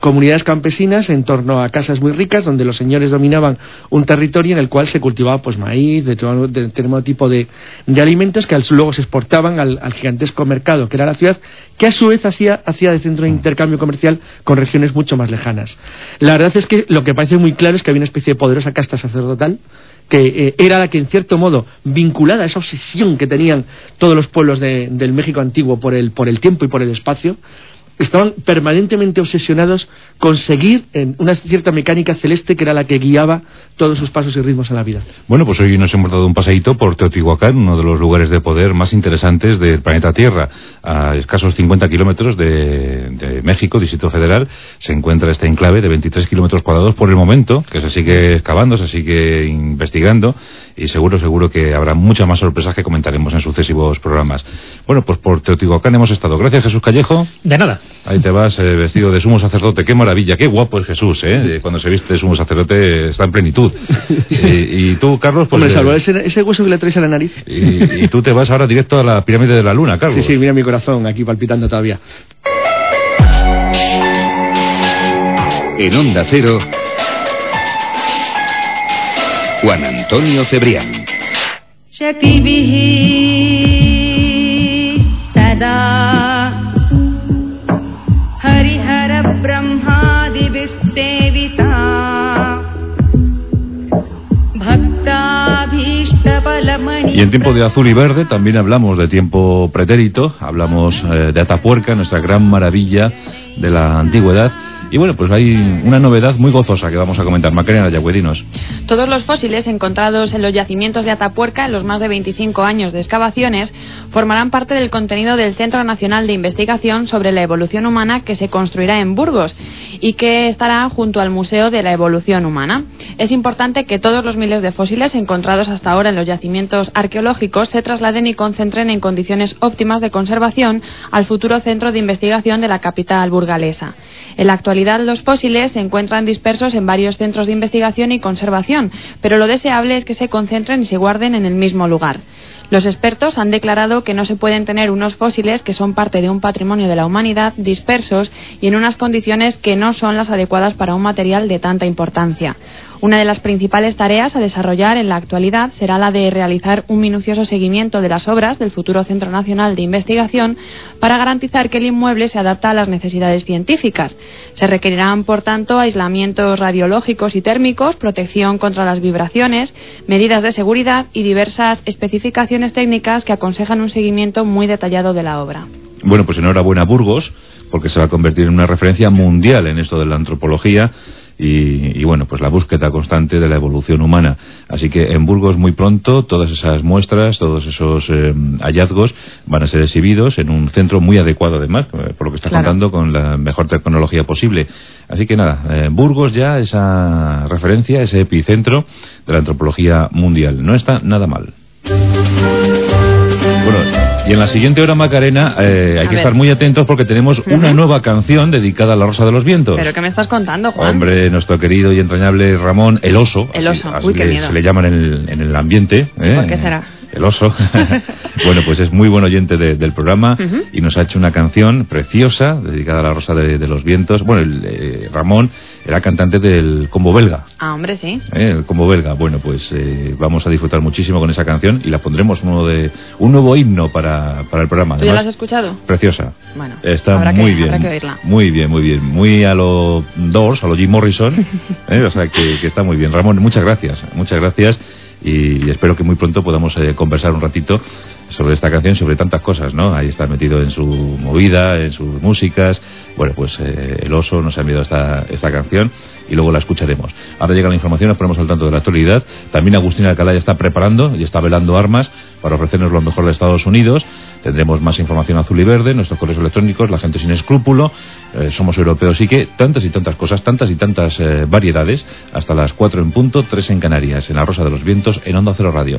comunidades campesinas en torno a casas muy ricas donde los señores dominaban un territorio en el cual se cultivaba pues maíz, determinado tipo de, alimentos que luego se exportaban al, gigantesco mercado que era la ciudad, que a su vez hacía, hacía de centro de intercambio comercial con regiones mucho más lejanas. La verdad es que lo que parece muy claro es que había una especie de poderosa casta sacerdotal que eh, era la que en cierto modo vinculada a esa obsesión que tenían todos los pueblos del México antiguo por el, por el tiempo y por el espacio, estaban permanentemente obsesionados con seguir en una cierta mecánica celeste que era la que guiaba todos sus pasos y ritmos en la vida. Bueno, pues hoy nos hemos dado un paseíto por Teotihuacán, uno de los lugares de poder más interesantes del planeta Tierra. A escasos 50 kilómetros de, México, Distrito Federal, se encuentra este enclave de 23 kilómetros cuadrados por el momento, que se sigue excavando, se sigue investigando y seguro, seguro que habrá muchas más sorpresas que comentaremos en sucesivos programas. Bueno, pues por Teotihuacán hemos estado. Gracias, Jesús Callejo. De nada. Ahí te vas eh, vestido de sumo sacerdote. Qué maravilla, qué guapo es Jesús, ¿eh? Cuando se viste de sumo sacerdote está en plenitud. y, tú, Carlos, pues... Hombre, salvo eh, ese, ese, hueso que le traes a la nariz. Y, tú te vas ahora directo a la pirámide de la luna, Carlos. Sí, sí, mira mi corazón aquí palpitando todavía. En Onda Cero, Juan Antonio Cebrián. Y en tiempo de azul y verde también hablamos de tiempo pretérito, hablamos eh, de Atapuerca, nuestra gran maravilla de la antigüedad. Y bueno, pues hay una novedad muy gozosa que vamos a comentar. Macarena Yagüerinos. Todos los fósiles encontrados en los yacimientos de Atapuerca en los más de 25 años de excavaciones formarán parte del contenido del Centro Nacional de Investigación sobre la Evolución Humana que se construirá en Burgos y que estará junto al Museo de la Evolución Humana. Es importante que todos los miles de fósiles encontrados hasta ahora en los yacimientos arqueológicos se trasladen y concentren en condiciones óptimas de conservación al futuro centro de investigación de la capital burgalesa. En la actualidad, los fósiles se encuentran dispersos en varios centros de investigación y conservación, pero lo deseable es que se concentren y se guarden en el mismo lugar. Los expertos han declarado que no se pueden tener unos fósiles que son parte de un patrimonio de la humanidad dispersos y en unas condiciones que no son las adecuadas para un material de tanta importancia. Una de las principales tareas a desarrollar en la actualidad será la de realizar un minucioso seguimiento de las obras del futuro Centro Nacional de Investigación para garantizar que el inmueble se adapta a las necesidades científicas. Se requerirán, por tanto, aislamientos radiológicos y térmicos, protección contra las vibraciones, medidas de seguridad y diversas especificaciones técnicas que aconsejan un seguimiento muy detallado de la obra. Bueno, pues enhorabuena Burgos, porque se va a convertir en una referencia mundial en esto de la antropología y, bueno, pues la búsqueda constante de la evolución humana. Así que en Burgos muy pronto todas esas muestras, todos esos eh, hallazgos van a ser exhibidos en un centro muy adecuado además, eh, por lo que está contando con la mejor tecnología posible. Así que nada, Burgos ya esa referencia, ese epicentro de la antropología mundial. No está nada mal. Bueno, y en la siguiente hora, Macarena, eh, hay que estar muy atentos porque tenemos una nueva canción dedicada a la Rosa de los Vientos. ¿Pero qué me estás contando, Juan? Hombre, nuestro querido y entrañable Ramón, el oso. El oso, uy, qué miedo. Se le llaman en el, en el ambiente. ¿eh? ¿Por qué será? El oso. bueno, pues es muy buen oyente del programa y nos ha hecho una canción preciosa dedicada a la Rosa de, los Vientos. Bueno, el, eh, Ramón era cantante del combo belga. Ah, hombre, sí. Eh, el combo belga. Bueno, pues eh, vamos a disfrutar muchísimo con esa canción y la pondremos uno de un nuevo himno para, para el programa. ¿Tú ya la has escuchado? Preciosa. Bueno, está muy bien. Habrá que oírla. Muy bien, muy bien. Muy a lo Doors, a lo Jim Morrison. o sea, que, que está muy bien. Ramón, muchas gracias. Muchas gracias y, espero que muy pronto podamos eh, conversar un ratito sobre esta canción, sobre tantas cosas, ¿no? Ahí está metido en su movida, en sus músicas. Bueno, pues eh, el oso nos ha enviado esta, esta canción y luego la escucharemos. Ahora llega la información, nos ponemos al tanto de la actualidad. También Agustín Alcalá ya está preparando y está velando armas para ofrecernos lo mejor de Estados Unidos. Tendremos más información azul y verde, nuestros correos electrónicos, la gente sin escrúpulo. Eh, somos europeos y que tantas y tantas cosas, tantas y tantas eh, variedades. Hasta las 4 en punto, 3 en Canarias, en la Rosa de los Vientos, en Onda Cero Radio.